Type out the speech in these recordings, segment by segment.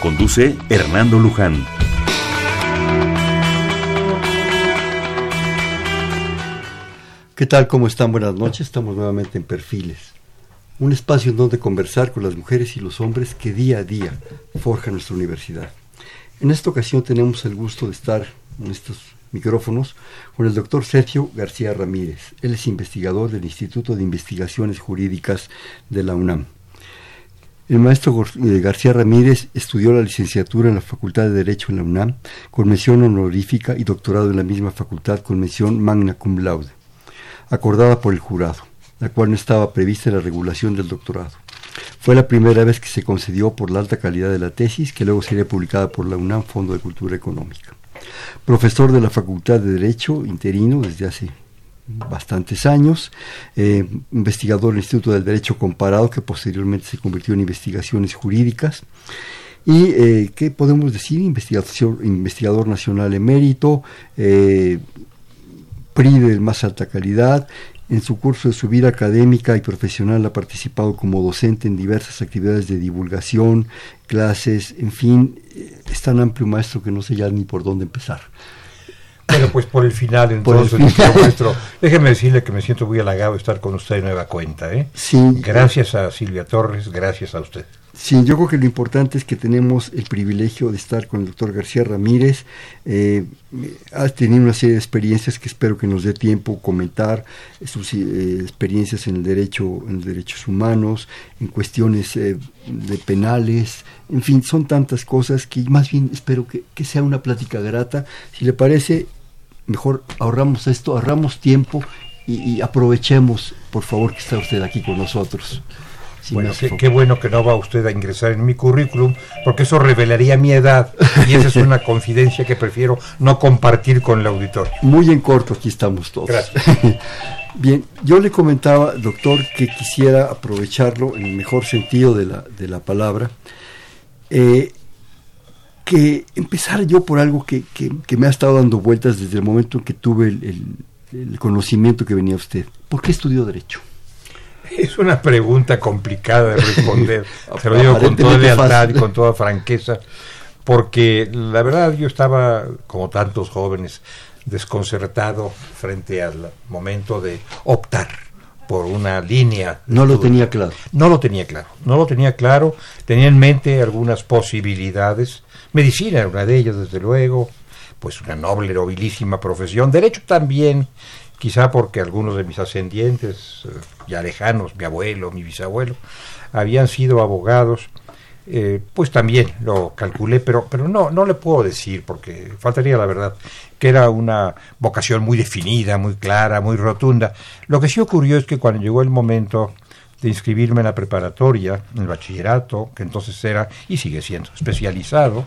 Conduce Hernando Luján. ¿Qué tal? ¿Cómo están? Buenas noches. Estamos nuevamente en Perfiles. Un espacio en donde conversar con las mujeres y los hombres que día a día forjan nuestra universidad. En esta ocasión tenemos el gusto de estar en estos micrófonos con el doctor Sergio García Ramírez. Él es investigador del Instituto de Investigaciones Jurídicas de la UNAM. El maestro eh, García Ramírez estudió la licenciatura en la Facultad de Derecho en la UNAM con mención honorífica y doctorado en la misma facultad con mención magna cum laude, acordada por el jurado, la cual no estaba prevista en la regulación del doctorado. Fue la primera vez que se concedió por la alta calidad de la tesis, que luego sería publicada por la UNAM Fondo de Cultura Económica. Profesor de la Facultad de Derecho interino desde hace bastantes años, eh, investigador del Instituto del Derecho Comparado, que posteriormente se convirtió en investigaciones jurídicas. Y, eh, ¿qué podemos decir? investigador nacional emérito, eh, PRI de más alta calidad. En su curso de su vida académica y profesional ha participado como docente en diversas actividades de divulgación, clases, en fin, eh, es tan amplio maestro que no sé ya ni por dónde empezar. Bueno, pues por el final, entonces, nuestro, déjeme decirle que me siento muy halagado de estar con usted de nueva cuenta. ¿eh? Sí. Gracias a Silvia Torres, gracias a usted. Sí, yo creo que lo importante es que tenemos el privilegio de estar con el doctor García Ramírez. Eh, ha tenido una serie de experiencias que espero que nos dé tiempo comentar, sus eh, experiencias en el derecho, en derechos humanos, en cuestiones eh, de penales, en fin, son tantas cosas que más bien espero que, que sea una plática grata. Si le parece, mejor ahorramos esto, ahorramos tiempo y, aprovechemos, por favor, que está usted aquí con nosotros. bueno, qué, bueno que no va usted a ingresar en mi currículum, porque eso revelaría mi edad y esa es una confidencia que prefiero no compartir con el auditor. Muy en corto, aquí estamos todos. Gracias. Bien, yo le comentaba, doctor, que quisiera aprovecharlo en el mejor sentido de la, de la palabra. Eh, que empezar yo por algo que, que, me ha estado dando vueltas desde el momento en que tuve el, conocimiento que venía usted. ¿Por qué estudió Derecho? Es una pregunta complicada de responder. Se lo digo con toda lealtad y con toda franqueza, porque la verdad yo estaba, como tantos jóvenes, desconcertado frente al momento de optar por una línea. No lo tenía claro. No lo tenía claro. No lo tenía claro. Tenía en mente algunas posibilidades Medicina era una de ellas, desde luego, pues una noble, nobilísima profesión. Derecho también, quizá porque algunos de mis ascendientes, eh, ya lejanos, mi abuelo, mi bisabuelo, habían sido abogados. Eh, pues también lo calculé, pero, pero no, no le puedo decir, porque faltaría la verdad, que era una vocación muy definida, muy clara, muy rotunda. Lo que sí ocurrió es que cuando llegó el momento de inscribirme en la preparatoria, en el bachillerato, que entonces era y sigue siendo especializado,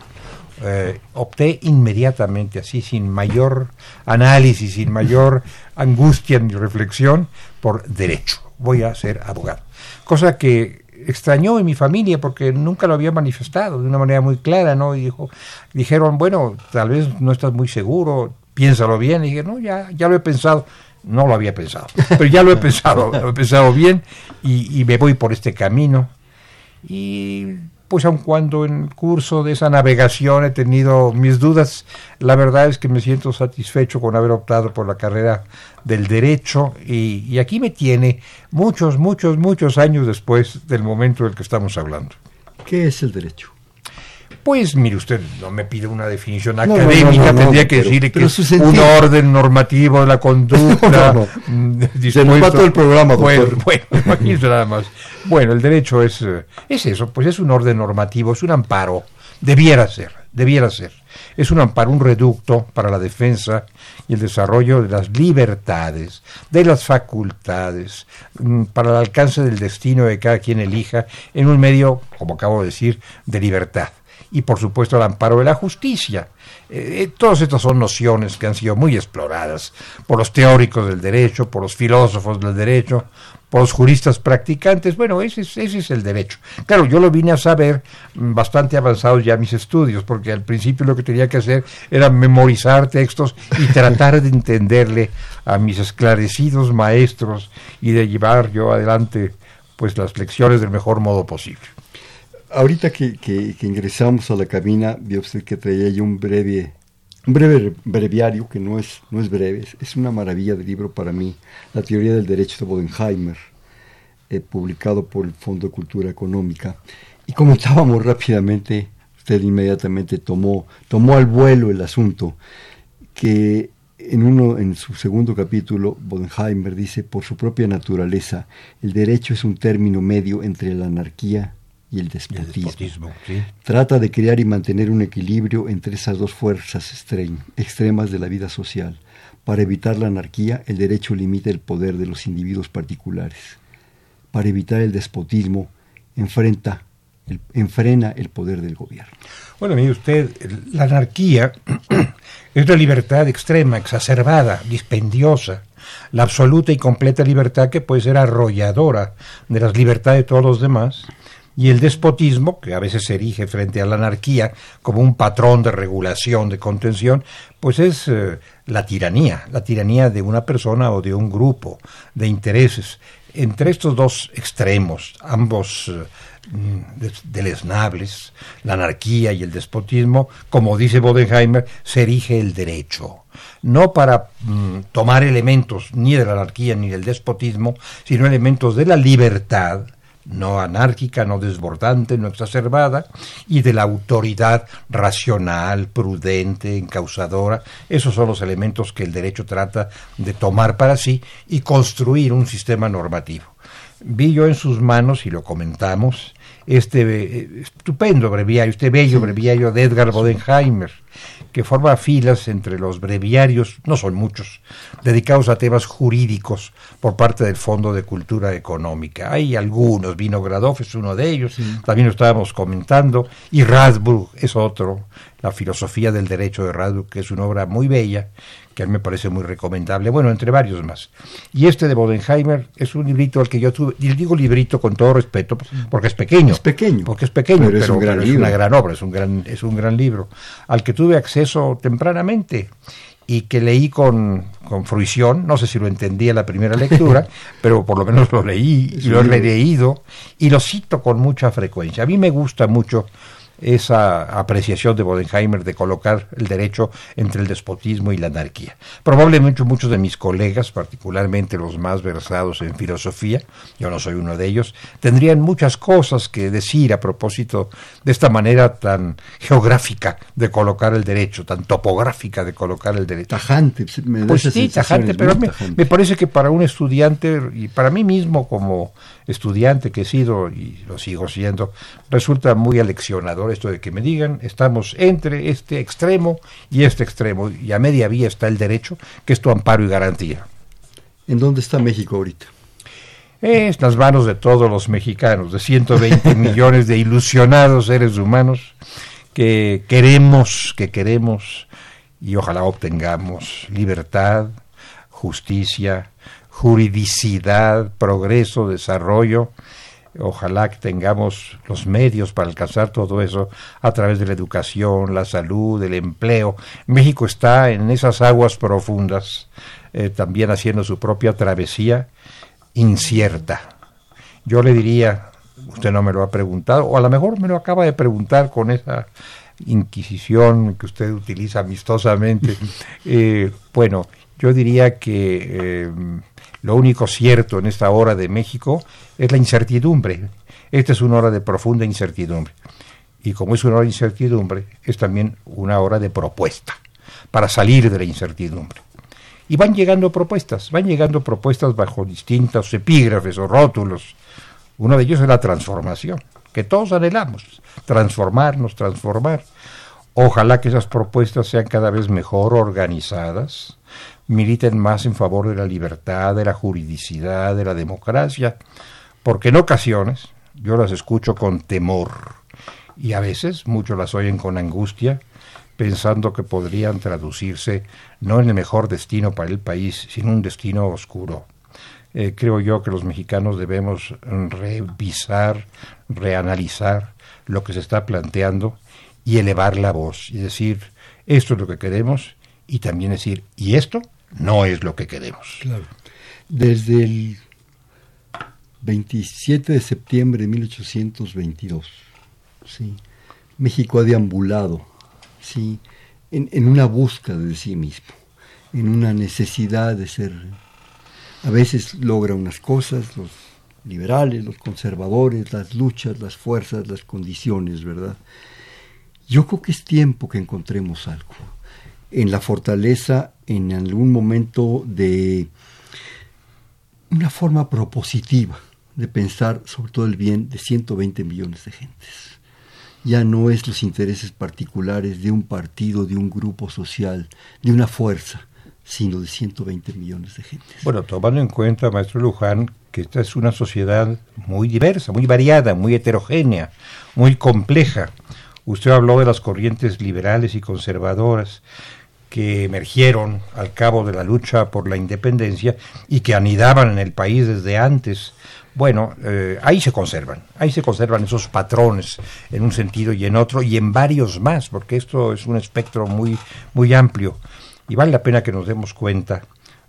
eh, opté inmediatamente, así, sin mayor análisis, sin mayor angustia ni reflexión, por derecho. Voy a ser abogado. Cosa que extrañó en mi familia porque nunca lo había manifestado de una manera muy clara, ¿no? Y dijo, dijeron, bueno, tal vez no estás muy seguro, piénsalo bien. Y dije, no, ya, ya lo he pensado. No lo había pensado, pero ya lo he pensado, lo he pensado bien y, me voy por este camino. Y pues aun cuando en el curso de esa navegación he tenido mis dudas, la verdad es que me siento satisfecho con haber optado por la carrera del derecho y aquí me tiene muchos, muchos, muchos años después del momento del que estamos hablando. ¿Qué es el derecho? Pues mire usted, no me pide una definición académica, tendría que decir que es un orden normativo de la conducta. Mm, Se nos va todo el programa, doctor. Bueno, bueno nada más. Bueno, el derecho es, eh, es eso, pues es un orden normativo, es un amparo, debiera ser, debiera ser. Es un amparo, un reducto para la defensa y el desarrollo de las libertades, de las facultades, mm, para el alcance del destino de cada quien elija en un medio, como acabo de decir, de libertad. Y por supuesto el amparo de la justicia. Eh, eh, todas estas son nociones que han sido muy exploradas por los teóricos del derecho, por los filósofos del derecho, por los juristas practicantes. Bueno, ese es, ese es el derecho. Claro, yo lo vine a saber mm, bastante avanzados ya mis estudios, porque al principio lo que tenía que hacer era memorizar textos y tratar de entenderle a mis esclarecidos maestros y de llevar yo adelante pues las lecciones del mejor modo posible. Ahorita que, que, ingresamos a la cabina, vio usted que traía yo un breve, un breve breviario que no es, no es breve, es, una maravilla de libro para mí, La teoría del derecho de Bodenheimer, eh, publicado por el Fondo de Cultura Económica. Y comentábamos rápidamente, usted inmediatamente tomó, tomó al vuelo el asunto, que en, uno, en su segundo capítulo, Bodenheimer dice, por su propia naturaleza, el derecho es un término medio entre la anarquía y el despotismo. Trata de crear y mantener un equilibrio entre esas dos fuerzas extremas de la vida social. Para evitar la anarquía, el derecho limita el poder de los individuos particulares. Para evitar el despotismo, enfrenta enfrena el poder del gobierno. Bueno, mire usted, la anarquía es la libertad extrema, exacerbada, dispendiosa, la absoluta y completa libertad que puede ser arrolladora de las libertades de todos los demás y el despotismo, que a veces se erige frente a la anarquía como un patrón de regulación, de contención, pues es eh, la tiranía, la tiranía de una persona o de un grupo de intereses. Entre estos dos extremos, ambos eh, deleznables, la anarquía y el despotismo, como dice Bodenheimer, se erige el derecho. No para mm, tomar elementos ni de la anarquía ni del despotismo, sino elementos de la libertad, no anárquica, no desbordante, no exacerbada, y de la autoridad racional, prudente, encausadora. Esos son los elementos que el derecho trata de tomar para sí y construir un sistema normativo. Vi yo en sus manos, y lo comentamos, este eh, estupendo breviario, este bello breviario de Edgar Bodenheimer, que forma filas entre los breviarios, no son muchos, dedicados a temas jurídicos por parte del Fondo de Cultura Económica. Hay algunos, Vinogradov es uno de ellos, también lo estábamos comentando, y Radburg es otro, la filosofía del derecho de Radburg, que es una obra muy bella, que a mí me parece muy recomendable, bueno, entre varios más. Y este de Bodenheimer es un librito al que yo tuve, y digo librito con todo respeto, porque es pequeño. Es pequeño. Porque es pequeño, pero, es, un gran es una gran obra, es un gran, es un gran libro, al que tuve acceso tempranamente y que leí con, con, fruición, no sé si lo entendí en la primera lectura, pero por lo menos lo leí y lo he leído y lo cito con mucha frecuencia. A mí me gusta mucho esa apreciación de Bodenheimer de colocar el derecho entre el despotismo y la anarquía. Probablemente muchos de mis colegas, particularmente los más versados en filosofía, yo no soy uno de ellos, tendrían muchas cosas que decir a propósito de esta manera tan geográfica de colocar el derecho, tan topográfica de colocar el derecho. Tajante, me pues sí, tajante, pero me parece que para un estudiante y para mí mismo como estudiante que he sido y lo sigo siendo, resulta muy aleccionador esto de que me digan, estamos entre este extremo y este extremo, y a media vía está el derecho, que es tu amparo y garantía. ¿En dónde está México ahorita? Es las manos de todos los mexicanos, de 120 millones de ilusionados seres humanos que queremos, que queremos y ojalá obtengamos libertad, justicia, juridicidad, progreso, desarrollo. Ojalá que tengamos los medios para alcanzar todo eso a través de la educación, la salud, el empleo. México está en esas aguas profundas, eh, también haciendo su propia travesía incierta. Yo le diría, usted no me lo ha preguntado, o a lo mejor me lo acaba de preguntar con esa inquisición que usted utiliza amistosamente. Eh, bueno, yo diría que eh, lo único cierto en esta hora de México es la incertidumbre. Esta es una hora de profunda incertidumbre. Y como es una hora de incertidumbre, es también una hora de propuesta para salir de la incertidumbre. Y van llegando propuestas, van llegando propuestas bajo distintos epígrafes o rótulos. Uno de ellos es la transformación, que todos anhelamos, transformarnos, transformar. Ojalá que esas propuestas sean cada vez mejor organizadas, militen más en favor de la libertad, de la juridicidad, de la democracia, porque en ocasiones yo las escucho con temor y a veces muchos las oyen con angustia, pensando que podrían traducirse no en el mejor destino para el país, sino un destino oscuro. Eh, creo yo que los mexicanos debemos revisar, reanalizar lo que se está planteando y elevar la voz y decir, esto es lo que queremos y también decir, y esto no es lo que queremos. Desde el 27 de septiembre de 1822, ¿sí? México ha deambulado ¿sí? en, en una búsqueda de sí mismo, en una necesidad de ser... A veces logra unas cosas, los liberales, los conservadores, las luchas, las fuerzas, las condiciones, ¿verdad? Yo creo que es tiempo que encontremos algo en la fortaleza en algún momento de una forma propositiva de pensar sobre todo el bien de 120 millones de gentes. Ya no es los intereses particulares de un partido, de un grupo social, de una fuerza, sino de 120 millones de gentes. Bueno, tomando en cuenta, maestro Luján, que esta es una sociedad muy diversa, muy variada, muy heterogénea, muy compleja. Usted habló de las corrientes liberales y conservadoras que emergieron al cabo de la lucha por la independencia y que anidaban en el país desde antes. Bueno, eh, ahí se conservan, ahí se conservan esos patrones en un sentido y en otro y en varios más, porque esto es un espectro muy, muy amplio. Y vale la pena que nos demos cuenta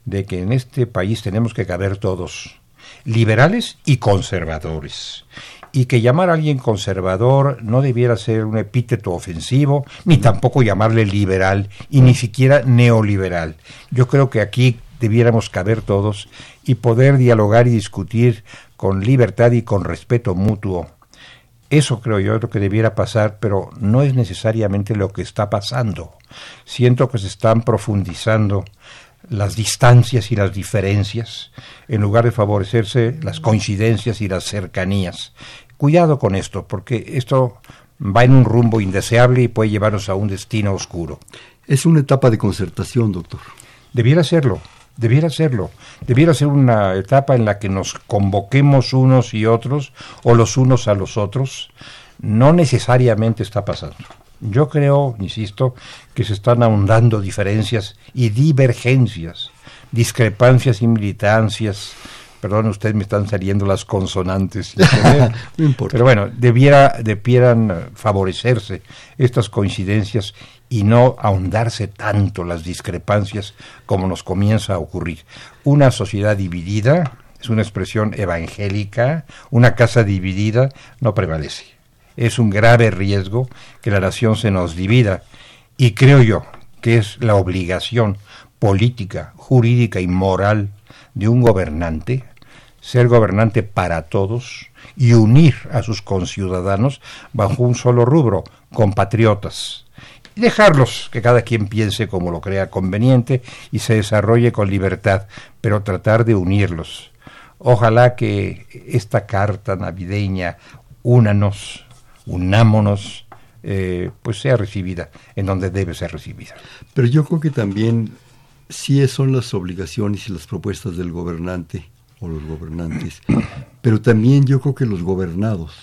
de que en este país tenemos que caber todos, liberales y conservadores y que llamar a alguien conservador no debiera ser un epíteto ofensivo, ni tampoco llamarle liberal y ni siquiera neoliberal. Yo creo que aquí debiéramos caber todos y poder dialogar y discutir con libertad y con respeto mutuo. Eso creo yo es lo que debiera pasar, pero no es necesariamente lo que está pasando. Siento que se están profundizando las distancias y las diferencias, en lugar de favorecerse las coincidencias y las cercanías. Cuidado con esto, porque esto va en un rumbo indeseable y puede llevarnos a un destino oscuro. Es una etapa de concertación, doctor. Debiera serlo, debiera serlo. Debiera ser una etapa en la que nos convoquemos unos y otros, o los unos a los otros. No necesariamente está pasando. Yo creo, insisto, que se están ahondando diferencias y divergencias, discrepancias y militancias. Perdón, ustedes me están saliendo las consonantes. no importa. Pero bueno, debiera, debieran favorecerse estas coincidencias y no ahondarse tanto las discrepancias como nos comienza a ocurrir. Una sociedad dividida, es una expresión evangélica, una casa dividida no prevalece es un grave riesgo que la nación se nos divida y creo yo que es la obligación política, jurídica y moral de un gobernante ser gobernante para todos y unir a sus conciudadanos bajo un solo rubro, compatriotas, y dejarlos que cada quien piense como lo crea conveniente y se desarrolle con libertad, pero tratar de unirlos. Ojalá que esta carta navideña, únanos, unámonos, eh, pues sea recibida en donde debe ser recibida. Pero yo creo que también sí son las obligaciones y las propuestas del gobernante o los gobernantes, pero también yo creo que los gobernados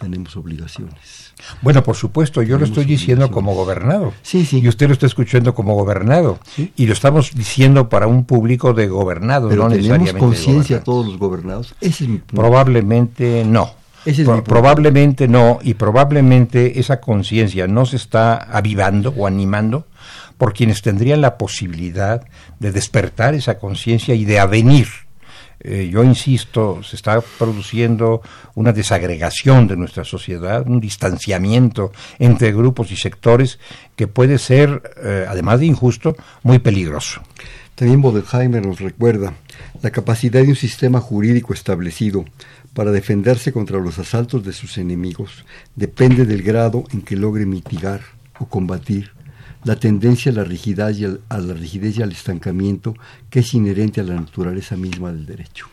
tenemos obligaciones. Bueno, por supuesto, yo lo estoy diciendo como gobernado. Sí, sí. Y usted lo está escuchando como gobernado. Y lo estamos diciendo para un público de gobernados, Pero no tenemos conciencia todos los gobernados. Ese es mi punto. Probablemente no. Ese es Pro- mi punto. probablemente no, y probablemente esa conciencia no se está avivando o animando por quienes tendrían la posibilidad de despertar esa conciencia y de avenir. Eh, yo insisto, se está produciendo una desagregación de nuestra sociedad, un distanciamiento entre grupos y sectores que puede ser, eh, además de injusto, muy peligroso. También Bodenheimer nos recuerda la capacidad de un sistema jurídico establecido para defenderse contra los asaltos de sus enemigos depende del grado en que logre mitigar o combatir la tendencia a la rigidez y al, a la rigidez y al estancamiento que es inherente a la naturaleza misma del derecho.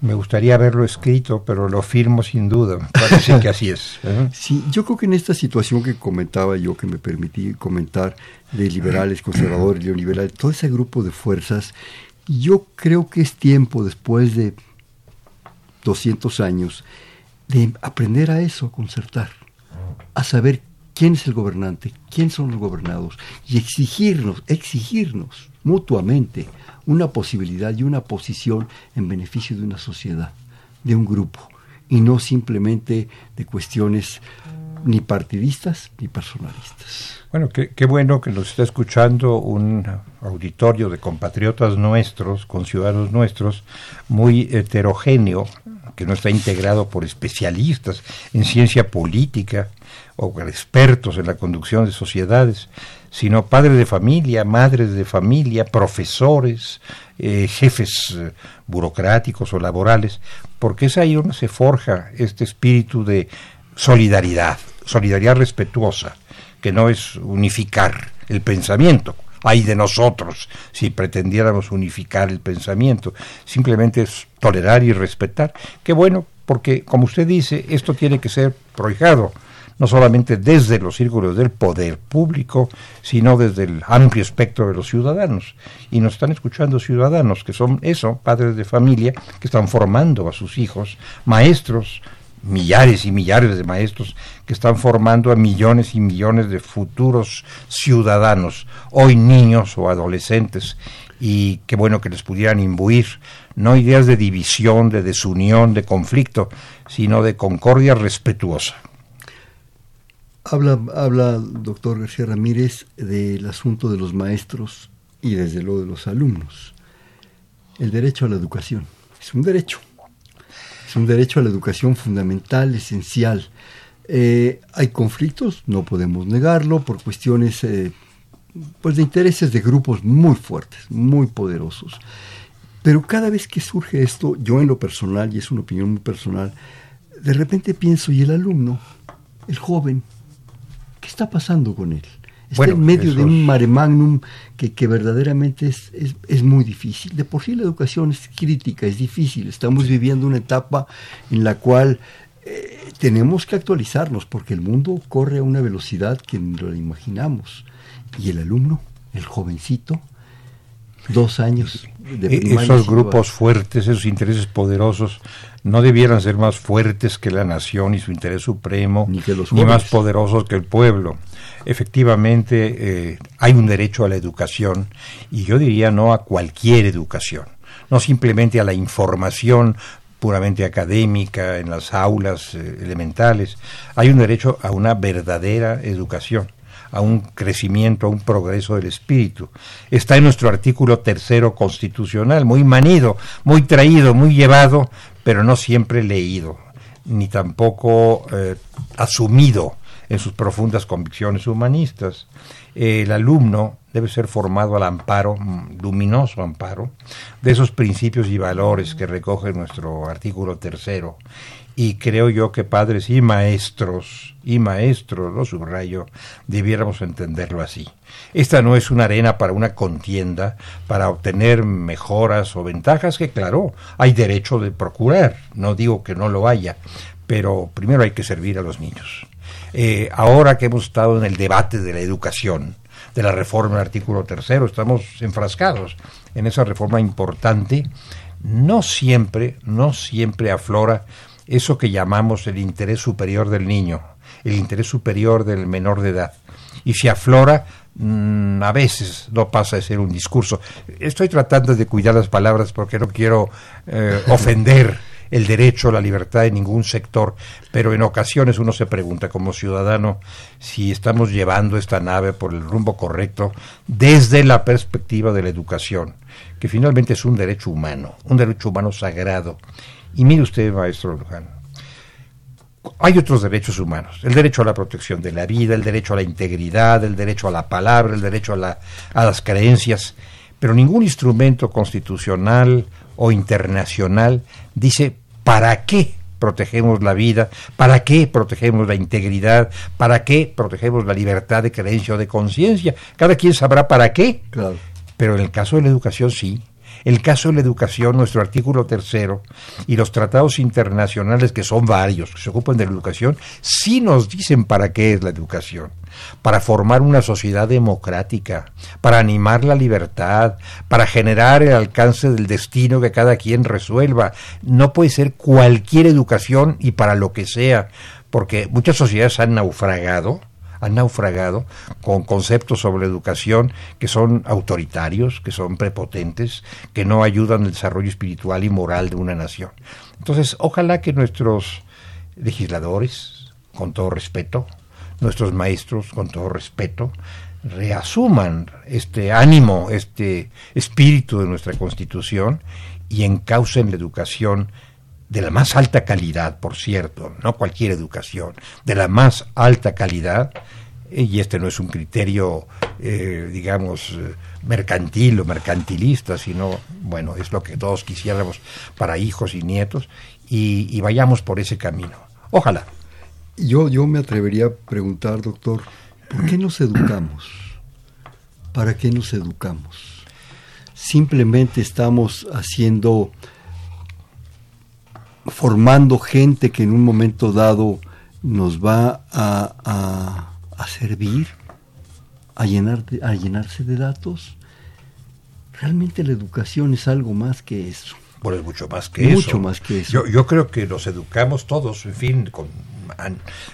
Me gustaría haberlo escrito, pero lo firmo sin duda. Parece que así es. ¿eh? Sí, yo creo que en esta situación que comentaba yo, que me permití comentar, de liberales, conservadores, neoliberales, todo ese grupo de fuerzas, yo creo que es tiempo, después de 200 años, de aprender a eso, a concertar. a saber quién es el gobernante, quién son los gobernados y exigirnos, exigirnos mutuamente una posibilidad y una posición en beneficio de una sociedad, de un grupo, y no simplemente de cuestiones ni partidistas ni personalistas. Bueno, qué, bueno que nos está escuchando un auditorio de compatriotas nuestros, con ciudadanos nuestros, muy heterogéneo, que no está integrado por especialistas en ciencia política o expertos en la conducción de sociedades, sino padres de familia, madres de familia, profesores, eh, jefes eh, burocráticos o laborales, porque es ahí donde se forja este espíritu de solidaridad, solidaridad respetuosa, que no es unificar el pensamiento, hay de nosotros si pretendiéramos unificar el pensamiento, simplemente es tolerar y respetar. Qué bueno, porque como usted dice, esto tiene que ser prohijado, no solamente desde los círculos del poder público, sino desde el amplio espectro de los ciudadanos. Y nos están escuchando ciudadanos que son eso, padres de familia, que están formando a sus hijos, maestros, millares y millares de maestros que están formando a millones y millones de futuros ciudadanos, hoy niños o adolescentes, y qué bueno que les pudieran imbuir no ideas de división, de desunión, de conflicto, sino de concordia respetuosa. Habla, habla, doctor García Ramírez, del asunto de los maestros y desde luego de los alumnos. El derecho a la educación es un derecho un derecho a la educación fundamental, esencial. Eh, hay conflictos, no podemos negarlo, por cuestiones eh, pues de intereses de grupos muy fuertes, muy poderosos. Pero cada vez que surge esto, yo en lo personal, y es una opinión muy personal, de repente pienso, ¿y el alumno, el joven, qué está pasando con él? Está en medio de un mare magnum que, que verdaderamente es, es, muy difícil. De por sí la educación es crítica, es difícil. Estamos viviendo una etapa en la cual eh, tenemos que actualizarnos porque el mundo corre a una velocidad que no lo imaginamos. Y el alumno, el jovencito, dos años de primaria. Esos grupos fuertes, esos intereses poderosos, no debieran ser más fuertes que la nación y su interés supremo, ni, que los ni más poderosos que el pueblo. Efectivamente eh, hay un derecho a la educación y yo diría no a cualquier educación, no simplemente a la información puramente académica en las aulas eh, elementales, hay un derecho a una verdadera educación a un crecimiento, a un progreso del espíritu. Está en nuestro artículo tercero constitucional, muy manido, muy traído, muy llevado, pero no siempre leído, ni tampoco eh, asumido en sus profundas convicciones humanistas. El alumno debe ser formado al amparo, mm, luminoso amparo, de esos principios y valores que recoge nuestro artículo tercero. Y creo yo que padres y maestros, y maestros, lo subrayo, debiéramos entenderlo así. Esta no es una arena para una contienda, para obtener mejoras o ventajas que, claro, hay derecho de procurar, no digo que no lo haya, pero primero hay que servir a los niños. Eh, ahora que hemos estado en el debate de la educación, de la reforma del artículo tercero, estamos enfrascados en esa reforma importante, no siempre, no siempre aflora eso que llamamos el interés superior del niño, el interés superior del menor de edad. Y si aflora, mm, a veces no pasa de ser un discurso. Estoy tratando de cuidar las palabras porque no quiero eh, ofender el derecho la libertad de ningún sector, pero en ocasiones uno se pregunta como ciudadano si estamos llevando esta nave por el rumbo correcto desde la perspectiva de la educación, que finalmente es un derecho humano, un derecho humano sagrado. Y mire usted, maestro Luján, hay otros derechos humanos, el derecho a la protección de la vida, el derecho a la integridad, el derecho a la palabra, el derecho a, la, a las creencias, pero ningún instrumento constitucional o internacional dice para qué protegemos la vida, para qué protegemos la integridad, para qué protegemos la libertad de creencia o de conciencia. Cada quien sabrá para qué. Pero en el caso de la educación sí. El caso de la educación, nuestro artículo tercero y los tratados internacionales, que son varios, que se ocupan de la educación, sí nos dicen para qué es la educación para formar una sociedad democrática, para animar la libertad, para generar el alcance del destino que cada quien resuelva. No puede ser cualquier educación y para lo que sea, porque muchas sociedades han naufragado, han naufragado con conceptos sobre educación que son autoritarios, que son prepotentes, que no ayudan al desarrollo espiritual y moral de una nación. Entonces, ojalá que nuestros legisladores, con todo respeto, nuestros maestros, con todo respeto, reasuman este ánimo, este espíritu de nuestra Constitución y encaucen la educación de la más alta calidad, por cierto, no cualquier educación, de la más alta calidad, y este no es un criterio, eh, digamos, eh, mercantil o mercantilista, sino, bueno, es lo que todos quisiéramos para hijos y nietos, y, y vayamos por ese camino. Ojalá. Yo, yo me atrevería a preguntar, doctor, ¿por qué nos educamos? ¿Para qué nos educamos? Simplemente estamos haciendo formando gente que en un momento dado nos va a, a, servir, a, llenar a llenarse de datos. Realmente la educación es algo más que eso. Bueno, es mucho más que eso. Mucho más que eso. Yo, yo creo que nos educamos todos, en fin, con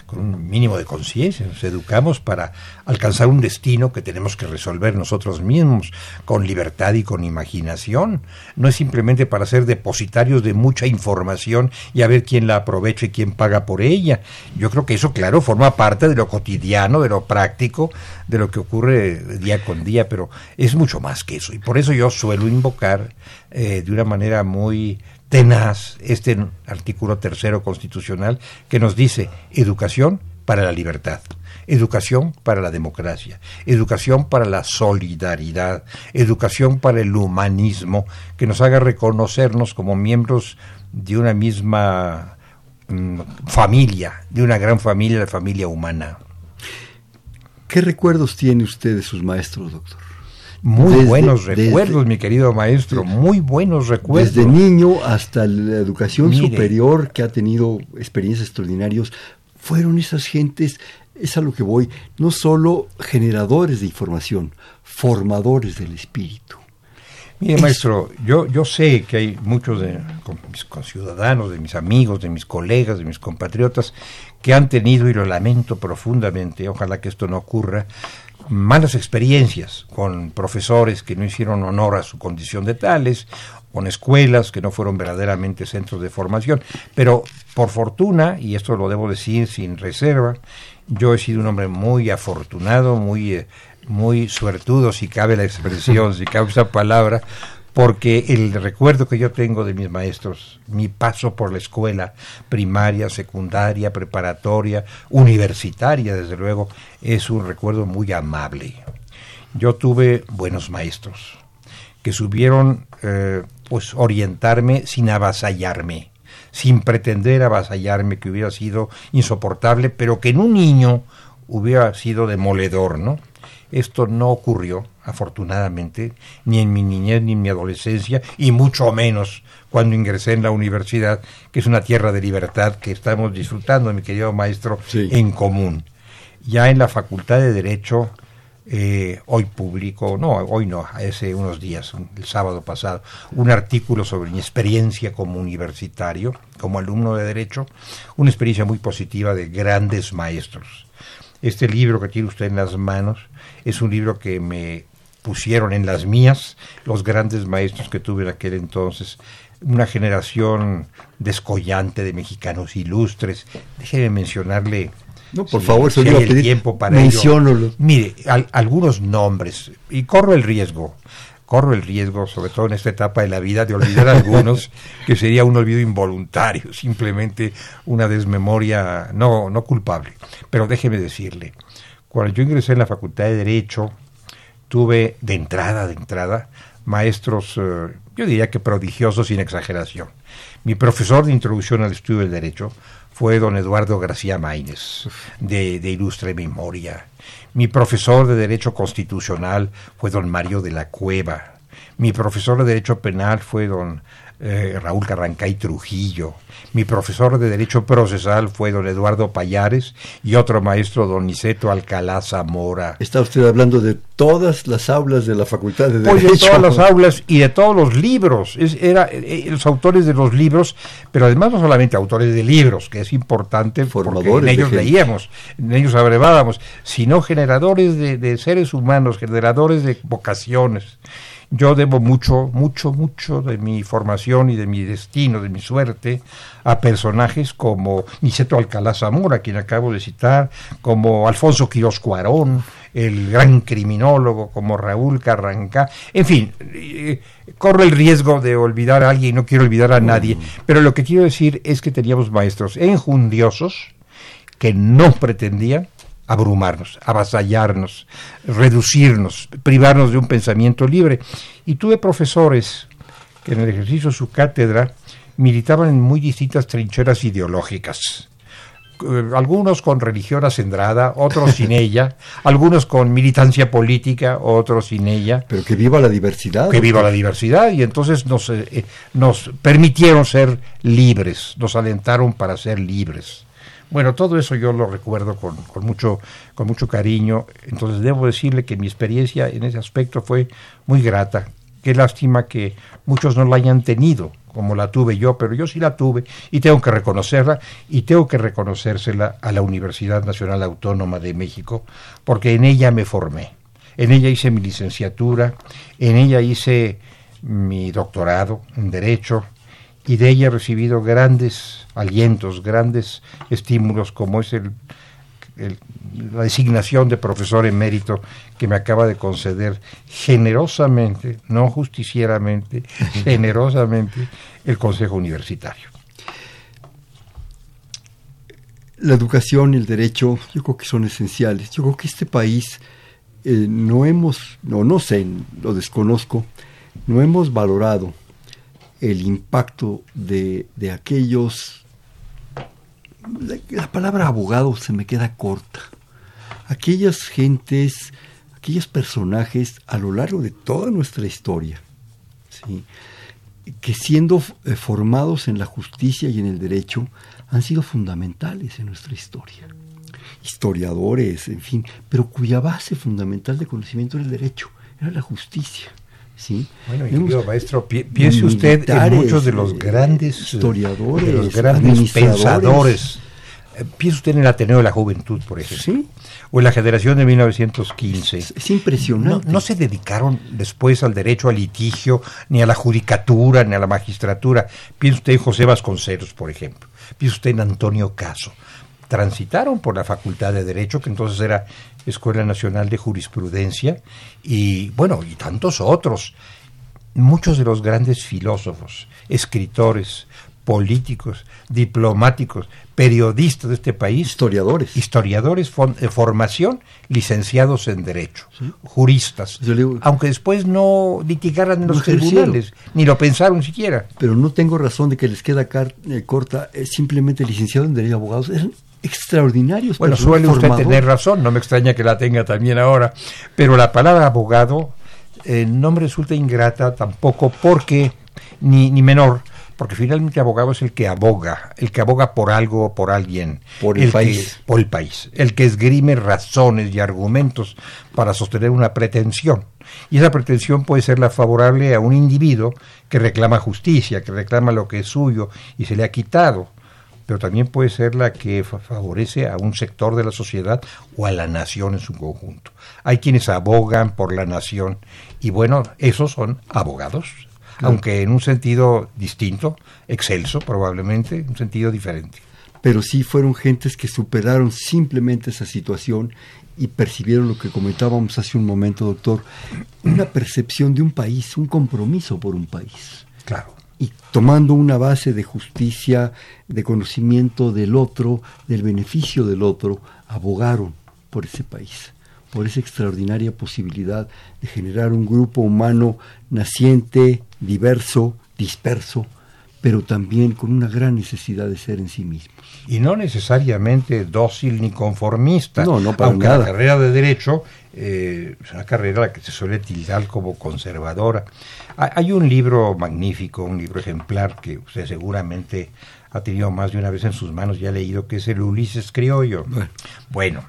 con un mínimo de conciencia, nos educamos para alcanzar un destino que tenemos que resolver nosotros mismos, con libertad y con imaginación. No es simplemente para ser depositarios de mucha información y a ver quién la aprovecha y quién paga por ella. Yo creo que eso, claro, forma parte de lo cotidiano, de lo práctico, de lo que ocurre día con día, pero es mucho más que eso. Y por eso yo suelo invocar eh, de una manera muy tenaz este artículo tercero constitucional que nos dice educación para la libertad, educación para la democracia, educación para la solidaridad, educación para el humanismo, que nos haga reconocernos como miembros de una misma mm, familia, de una gran familia, la familia humana. ¿Qué recuerdos tiene usted de sus maestros, doctor? Muy buenos recuerdos, mi querido maestro, muy buenos recuerdos. Desde niño hasta la educación superior, que ha tenido experiencias extraordinarias, fueron esas gentes, es a lo que voy, no solo generadores de información, formadores del espíritu. Mire, maestro, yo, yo sé que hay muchos de mis conciudadanos, de mis amigos, de mis colegas, de mis compatriotas, que han tenido, y lo lamento profundamente, ojalá que esto no ocurra, malas experiencias con profesores que no hicieron honor a su condición de tales, con escuelas que no fueron verdaderamente centros de formación. Pero por fortuna, y esto lo debo decir sin reserva, yo he sido un hombre muy afortunado, muy, eh, muy suertudo, si cabe la expresión, si cabe esa palabra, porque el recuerdo que yo tengo de mis maestros, mi paso por la escuela primaria, secundaria, preparatoria, universitaria, desde luego, es un recuerdo muy amable. Yo tuve buenos maestros que supieron eh, pues orientarme sin avasallarme, sin pretender avasallarme, que hubiera sido insoportable, pero que en un niño hubiera sido demoledor, ¿no? Esto no ocurrió, afortunadamente, ni en mi niñez ni en mi adolescencia, y mucho menos cuando ingresé en la universidad, que es una tierra de libertad que estamos disfrutando, mi querido maestro, en común. Ya en la Facultad de Derecho, eh, hoy publico, no, hoy no, hace unos días, el sábado pasado, un artículo sobre mi experiencia como universitario, como alumno de Derecho, una experiencia muy positiva de grandes maestros. Este libro que tiene usted en las manos es un libro que me pusieron en las mías los grandes maestros que tuve en aquel entonces, una generación descollante de mexicanos ilustres. Déjeme mencionarle. No, por favor, si el tiempo para Mire, algunos nombres, y corro el riesgo, corro el riesgo, sobre todo en esta etapa de la vida, de olvidar algunos, que sería un olvido involuntario, simplemente una desmemoria no, no culpable. Pero déjeme decirle, cuando yo ingresé en la Facultad de Derecho, tuve de entrada, de entrada, maestros, eh, yo diría que prodigiosos sin exageración. Mi profesor de introducción al estudio del derecho fue don Eduardo García Maínez, de, de, ilustre memoria. Mi profesor de Derecho Constitucional fue don Mario de la Cueva. Mi profesor de Derecho Penal fue don eh, Raúl Carrancay Trujillo. Mi profesor de Derecho Procesal fue don Eduardo Payares y otro maestro, don Niceto Alcalá Zamora. Está usted hablando de todas las aulas de la Facultad de Pues Derecho. de todas las aulas y de todos los libros. Es, era eh, los autores de los libros, pero además no solamente autores de libros, que es importante porque en ellos leíamos, en ellos abrevábamos, sino generadores de, de seres humanos, generadores de vocaciones. Yo debo mucho, mucho, mucho de mi formación y de mi destino, de mi suerte, a personajes como Niceto Alcalá Zamora, quien acabo de citar, como Alfonso Quirós Cuarón, el gran criminólogo, como Raúl Carrancá. En fin, eh, corro el riesgo de olvidar a alguien, no quiero olvidar a nadie, pero lo que quiero decir es que teníamos maestros enjundiosos que no pretendían abrumarnos, avasallarnos, reducirnos, privarnos de un pensamiento libre. Y tuve profesores que en el ejercicio de su cátedra militaban en muy distintas trincheras ideológicas. Eh, Algunos con religión acendrada, otros sin ella, algunos con militancia política, otros sin ella Pero que viva la diversidad. que viva la diversidad y entonces nos, eh, eh, nos permitieron ser libres, nos alentaron para ser libres. Bueno, todo eso yo lo recuerdo con, con mucho, con mucho cariño, entonces debo decirle que mi experiencia en ese aspecto fue muy grata. Qué lástima que muchos no la hayan tenido como la tuve yo, pero yo sí la tuve y tengo que reconocerla y tengo que reconocérsela a la Universidad Nacional Autónoma de México, porque en ella me formé. En ella hice mi licenciatura, en ella hice mi doctorado en Derecho y de ella he recibido grandes alientos, grandes estímulos, como es el, el- la designación de profesor emérito que me acaba de conceder generosamente, no justicieramente, generosamente el Consejo Universitario. La educación y el derecho, yo creo que son esenciales. Yo creo que este país eh, no hemos, no, no sé, lo desconozco, no hemos valorado el impacto de, de aquellos. La, la palabra abogado se me queda corta. Aquellas gentes, aquellos personajes a lo largo de toda nuestra historia, ¿sí? que siendo eh, formados en la justicia y en el derecho, han sido fundamentales en nuestra historia. Historiadores, en fin, pero cuya base fundamental de conocimiento era el derecho, era la justicia. ¿Sí? Bueno, Hemos- querido maestro, pi- piense usted en muchos de los eh, grandes eh, historiadores, de los grandes pensadores. Eh, Piense usted en el Ateneo de la Juventud, por ejemplo, Sí. o en la generación de 1915. Es, es No, impresionante. no se dedicaron después al derecho al litigio, ni a la judicatura, ni a la magistratura. Piense usted en José Vasconcelos, por ejemplo. Piense usted en Antonio Caso. Transitaron por la Facultad de Derecho, que entonces era Escuela Nacional de Jurisprudencia, y bueno, y tantos otros. Muchos de los grandes filósofos, escritores, políticos, diplomáticos, periodistas de este país Historiadores. historiadores de formación, licenciados en Derecho, juristas, digo- aunque después no litigaran en los tribunales, ni lo pensaron siquiera. pero no tengo razón de que les queda eh, corta, es simplemente licenciado en Derecho Abogados. Extraordinarios. Bueno, suele usted tener razón, no me extraña que la tenga también ahora, pero la palabra abogado eh, no me resulta ingrata tampoco porque, ni, ni menor, porque finalmente abogado es el que aboga, el que aboga por algo o por alguien. Por el país. por el país. El que esgrime razones y argumentos para sostener una pretensión. Y esa pretensión puede ser la favorable a un individuo que reclama justicia, que reclama lo que es suyo y se le ha quitado pero también puede ser la que fa- favorece a un sector de la sociedad o a la nación en su conjunto. Hay quienes abogan por la nación y bueno, esos son abogados, aunque en un sentido distinto, excelso probablemente, en un sentido diferente. pero sí fueron gentes que superaron simplemente esa situación y percibieron lo que comentábamos hace un momento, doctor, una percepción de un país, un compromiso por un país. Claro. Y tomando una base de justicia, de conocimiento del otro, del beneficio del otro, abogaron por ese país, por esa extraordinaria posibilidad de generar un grupo humano naciente, diverso, disperso, pero también con una gran necesidad de ser en sí mismos. Y no necesariamente dócil ni conformista, No, no, para aunque nada. la carrera de derecho eh, es una carrera a la que se suele tildar como conservadora. Hay un libro magnífico, un libro ejemplar que usted seguramente ha tenido más de una vez en sus manos y ha leído, que es el Ulises Criollo. Bueno,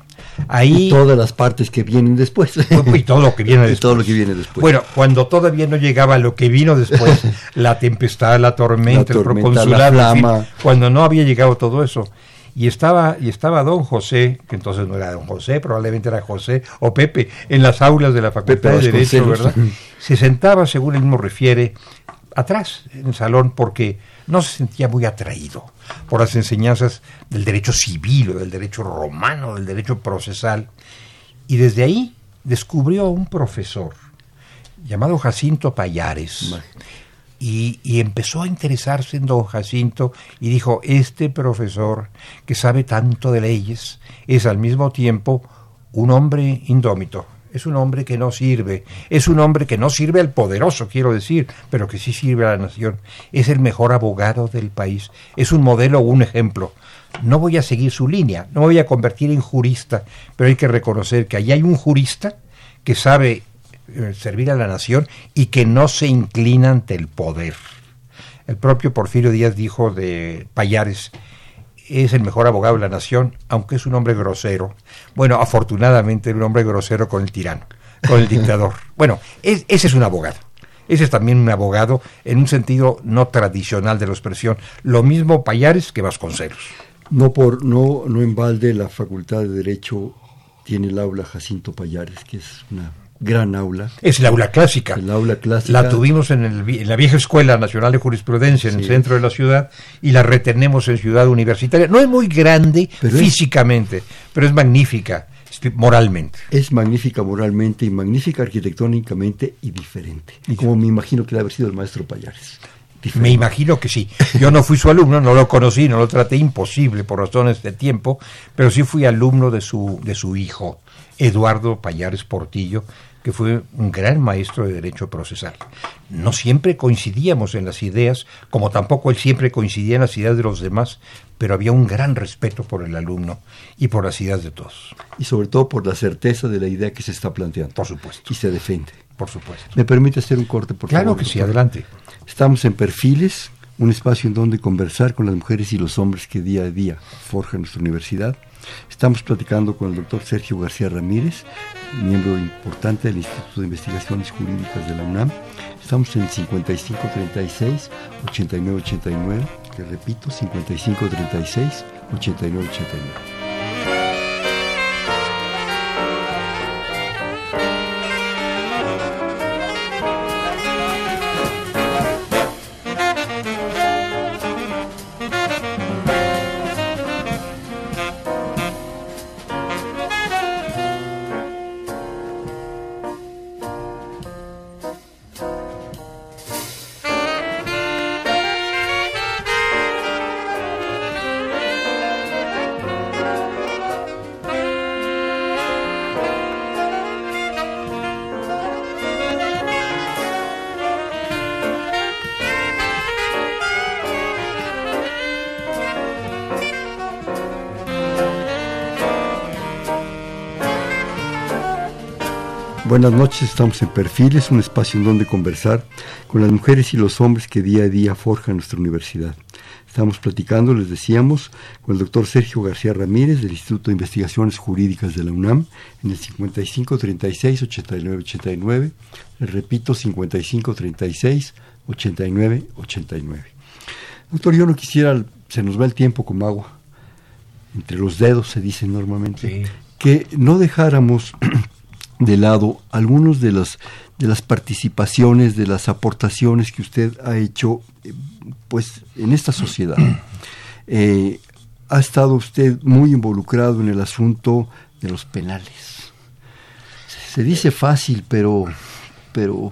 ahí... Y todas las partes que vienen después. Y todo lo que viene después. todo lo que viene después. Bueno, cuando todavía no llegaba lo que vino después, la tempestad, la tormenta, el proconsulado, cuando no había llegado todo eso. Y estaba, y estaba don José, que entonces no era don José, probablemente era José o Pepe, en las aulas de la Facultad de Derecho, ¿verdad? Se sentaba, según él mismo refiere, atrás en el salón porque no se sentía muy atraído por las enseñanzas del derecho civil o del derecho romano, del derecho procesal. Y desde ahí descubrió a un profesor llamado Jacinto Payares. Y, y, empezó a interesarse en don Jacinto y dijo, este profesor que sabe tanto de leyes es al mismo tiempo un hombre indómito, es un hombre que no sirve, es un hombre que no sirve al poderoso, quiero decir, pero que sí sirve a la nación, es el mejor abogado del país, es un modelo un ejemplo. No voy a seguir su línea, no me voy a convertir en jurista, pero hay que reconocer que allí hay un jurista que sabe servir a la nación y que no se inclina ante el poder. El propio Porfirio Díaz dijo de Payares, es el mejor abogado de la nación, aunque es un hombre grosero. Bueno, afortunadamente un hombre grosero con el tirano, con el dictador. Bueno, ese es un abogado. Ese es también un abogado en un sentido no tradicional de la expresión. Lo mismo Payares que Vasconcelos. No por no no en balde la Facultad de Derecho tiene el aula Jacinto Payares, que es una gran aula. Es el aula clásica. El aula clásica. La tuvimos en, el, la vieja Escuela Nacional de Jurisprudencia en el centro de la ciudad y la retenemos en Ciudad Universitaria. No es muy grande físicamente, pero es magnífica moralmente. Es magnífica moralmente y magnífica arquitectónicamente y diferente. Y como me imagino que debe haber sido el maestro Payares. Me imagino que sí. Yo no fui su alumno, no lo conocí, no lo traté imposible por razones de tiempo, pero sí fui alumno de su, de su hijo, Eduardo Payares Portillo, que fue un gran maestro de derecho procesal. No siempre coincidíamos en las ideas, como tampoco él siempre coincidía en las ideas de los demás, pero había un gran respeto por el alumno y por las ideas de todos. Y sobre todo por la certeza de la idea que se está planteando. Por supuesto. Y se defiende. Por supuesto. ¿Me permite hacer un corte, por claro favor? Claro que sí, adelante. Estamos en Perfiles, un espacio en donde conversar con las mujeres y los hombres que día a día forjan nuestra universidad. Estamos platicando con el doctor Sergio García Ramírez, miembro importante del Instituto de Investigaciones Jurídicas de la UNAM. Estamos en el 5536-8989, que repito, 5536-8989. Buenas noches, estamos en Perfiles, un espacio en donde conversar con las mujeres y los hombres que día a día forjan nuestra universidad. Estamos platicando, les decíamos, con el doctor Sergio García Ramírez del Instituto de Investigaciones Jurídicas de la UNAM en el 5536-8989. Les repito, 5536-8989. Doctor, yo no quisiera, se nos va el tiempo como agua, entre los dedos se dice normalmente, que no dejáramos de lado algunos de las de las participaciones, de las aportaciones que usted ha hecho eh, pues en esta sociedad. Eh, ha estado usted muy involucrado en el asunto de los penales. Se dice fácil, pero pero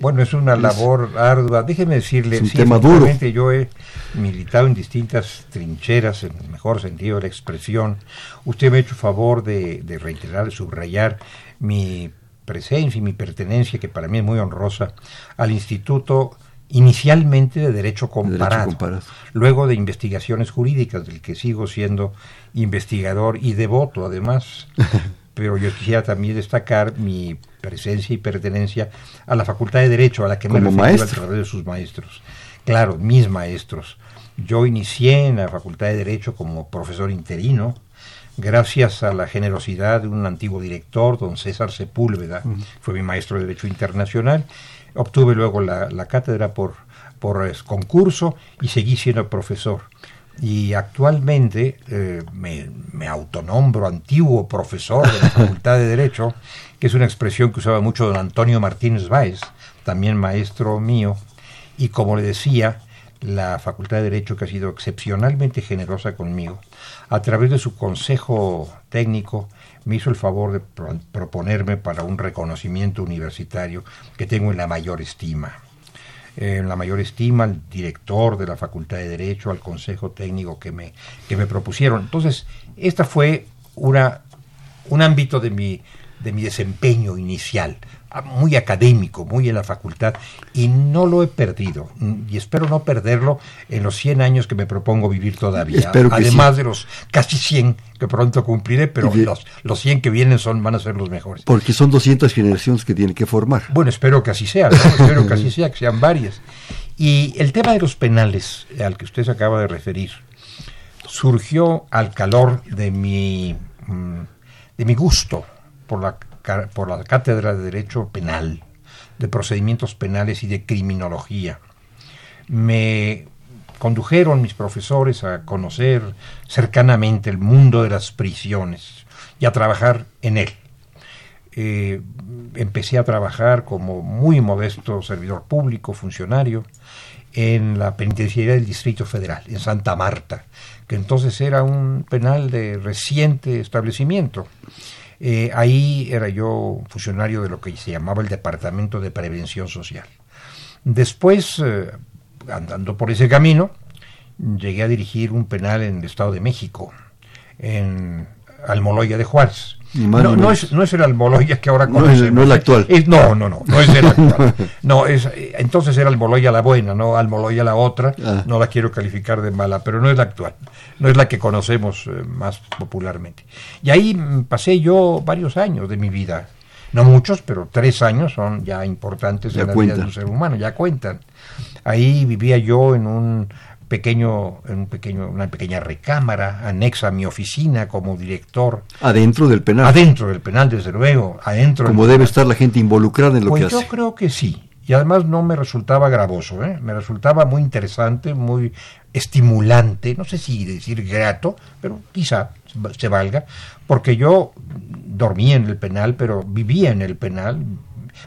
bueno, es una labor ardua. Déjeme decirle, es un tema duro. yo he militado en distintas trincheras, en el mejor sentido de la expresión. Usted me ha hecho favor de, de reiterar, de subrayar mi presencia y mi pertenencia, que para mí es muy honrosa, al Instituto inicialmente de Derecho Comparado, luego de investigaciones jurídicas, del que sigo siendo investigador y devoto además. pero yo quisiera también destacar mi presencia y pertenencia a la Facultad de Derecho, a la que me refiero a través de sus maestros. Claro, mis maestros. Yo inicié en la Facultad de Derecho como profesor interino, gracias a la generosidad de un antiguo director, don César Sepúlveda, fue mi maestro de Derecho Internacional. Obtuve luego la, cátedra por, por concurso y seguí siendo profesor. Y actualmente eh, me, me, autonombro antiguo profesor de la Facultad de Derecho, que es una expresión que usaba mucho don Antonio Martínez Báez, también maestro mío. Y como le decía, la Facultad de Derecho, que ha sido excepcionalmente generosa conmigo, a través de su consejo técnico, me hizo el favor de proponerme para un reconocimiento universitario que tengo en la mayor estima. En la mayor estima al director de la Facultad de Derecho, al consejo técnico que me, que me propusieron. Entonces, esta fue una, un ámbito de mi, de mi desempeño inicial muy académico, muy en la facultad, y no lo he perdido, y espero no perderlo en los 100 años que me propongo vivir todavía, además de los casi 100 que pronto cumpliré, pero los, los 100 que vienen son, van a ser los mejores. Porque son 200 generaciones que tienen que formar. Bueno, espero que así sea, espero que así sea, que sean varias. Y el tema de los penales, al que usted se acaba de referir, surgió al calor de mi, mm, de mi gusto por la por la Cátedra de Derecho Penal, de Procedimientos Penales y de Criminología. Me condujeron mis profesores a conocer cercanamente el mundo de las prisiones y a trabajar en él. Eh, empecé a trabajar como muy modesto servidor público, funcionario, en la penitenciaría del Distrito Federal, en Santa Marta, que entonces era un penal de reciente establecimiento. Eh, ahí era yo funcionario de lo que se llamaba el Departamento de Prevención Social. Después, eh, andando por ese camino, llegué a dirigir un penal en el Estado de México, en Almoloya de Juárez. No, no, es, no es el Almoloya que ahora conocemos. No es, el actual. no, no, no, no es el actual. No, es, entonces era Almoloya la buena, no Almoloya la otra. Ah. No la quiero calificar de mala, pero no es la actual. No es la que conocemos eh, más popularmente. Y ahí mm, pasé yo varios años de mi vida. No muchos, pero tres años son ya importantes en la vida de un ser humano, ya cuentan. Ahí vivía yo en un pequeño, en un pequeño, una pequeña recámara anexa a mi oficina como director. Adentro del penal. Adentro del penal, desde luego. Adentro como debe estar la gente involucrada en lo pues que hace. Yo creo que sí. Y además no me resultaba gravoso, ¿eh? me resultaba muy interesante, muy estimulante, no sé si decir grato, pero quizá se valga, porque yo dormía en el penal, pero vivía en el penal,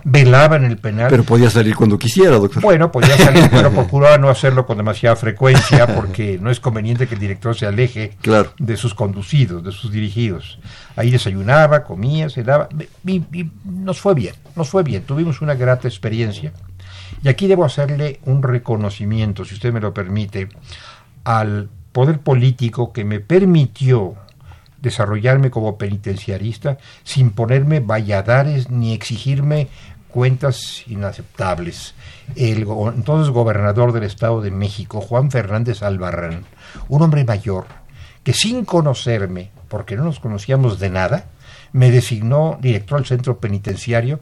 velaba en el penal. Pero podía salir cuando quisiera, doctor. Bueno, podía salir, pero procuraba no hacerlo con demasiada frecuencia porque no es conveniente que el director se aleje de sus conducidos, de sus dirigidos. Ahí desayunaba, comía, se daba, y, nos fue bien, nos fue bien, tuvimos una grata experiencia. Y aquí debo hacerle un reconocimiento, si usted me lo permite, al poder político que me permitió desarrollarme como penitenciarista sin ponerme valladares ni exigirme cuentas inaceptables. El entonces gobernador del Estado de México, Juan Fernández Albarrán, un hombre mayor, que sin conocerme, porque no nos conocíamos de nada, me designó director del centro penitenciario,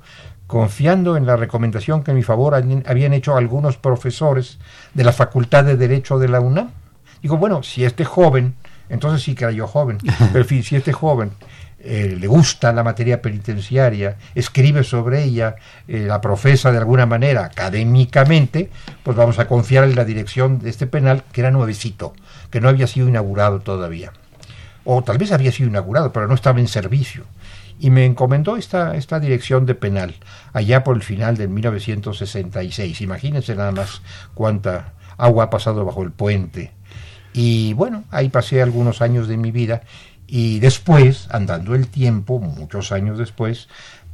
confiando en la recomendación que en mi favor habían hecho algunos profesores de la Facultad de Derecho de la UNAM. Digo, bueno, si este joven entonces sí que era yo joven. Pero en fin, si este joven eh, le gusta la materia penitenciaria, escribe sobre ella, eh, la profesa de alguna manera académicamente, pues vamos a confiar en la dirección de este penal, que era nuevecito, que no había sido inaugurado todavía. O tal vez había sido inaugurado, pero no estaba en servicio. Y me encomendó esta, esta dirección de penal, allá por el final de 1966. Imagínense nada más cuánta agua ha pasado bajo el puente y bueno, ahí pasé algunos años de mi vida y después, andando el tiempo, muchos años después,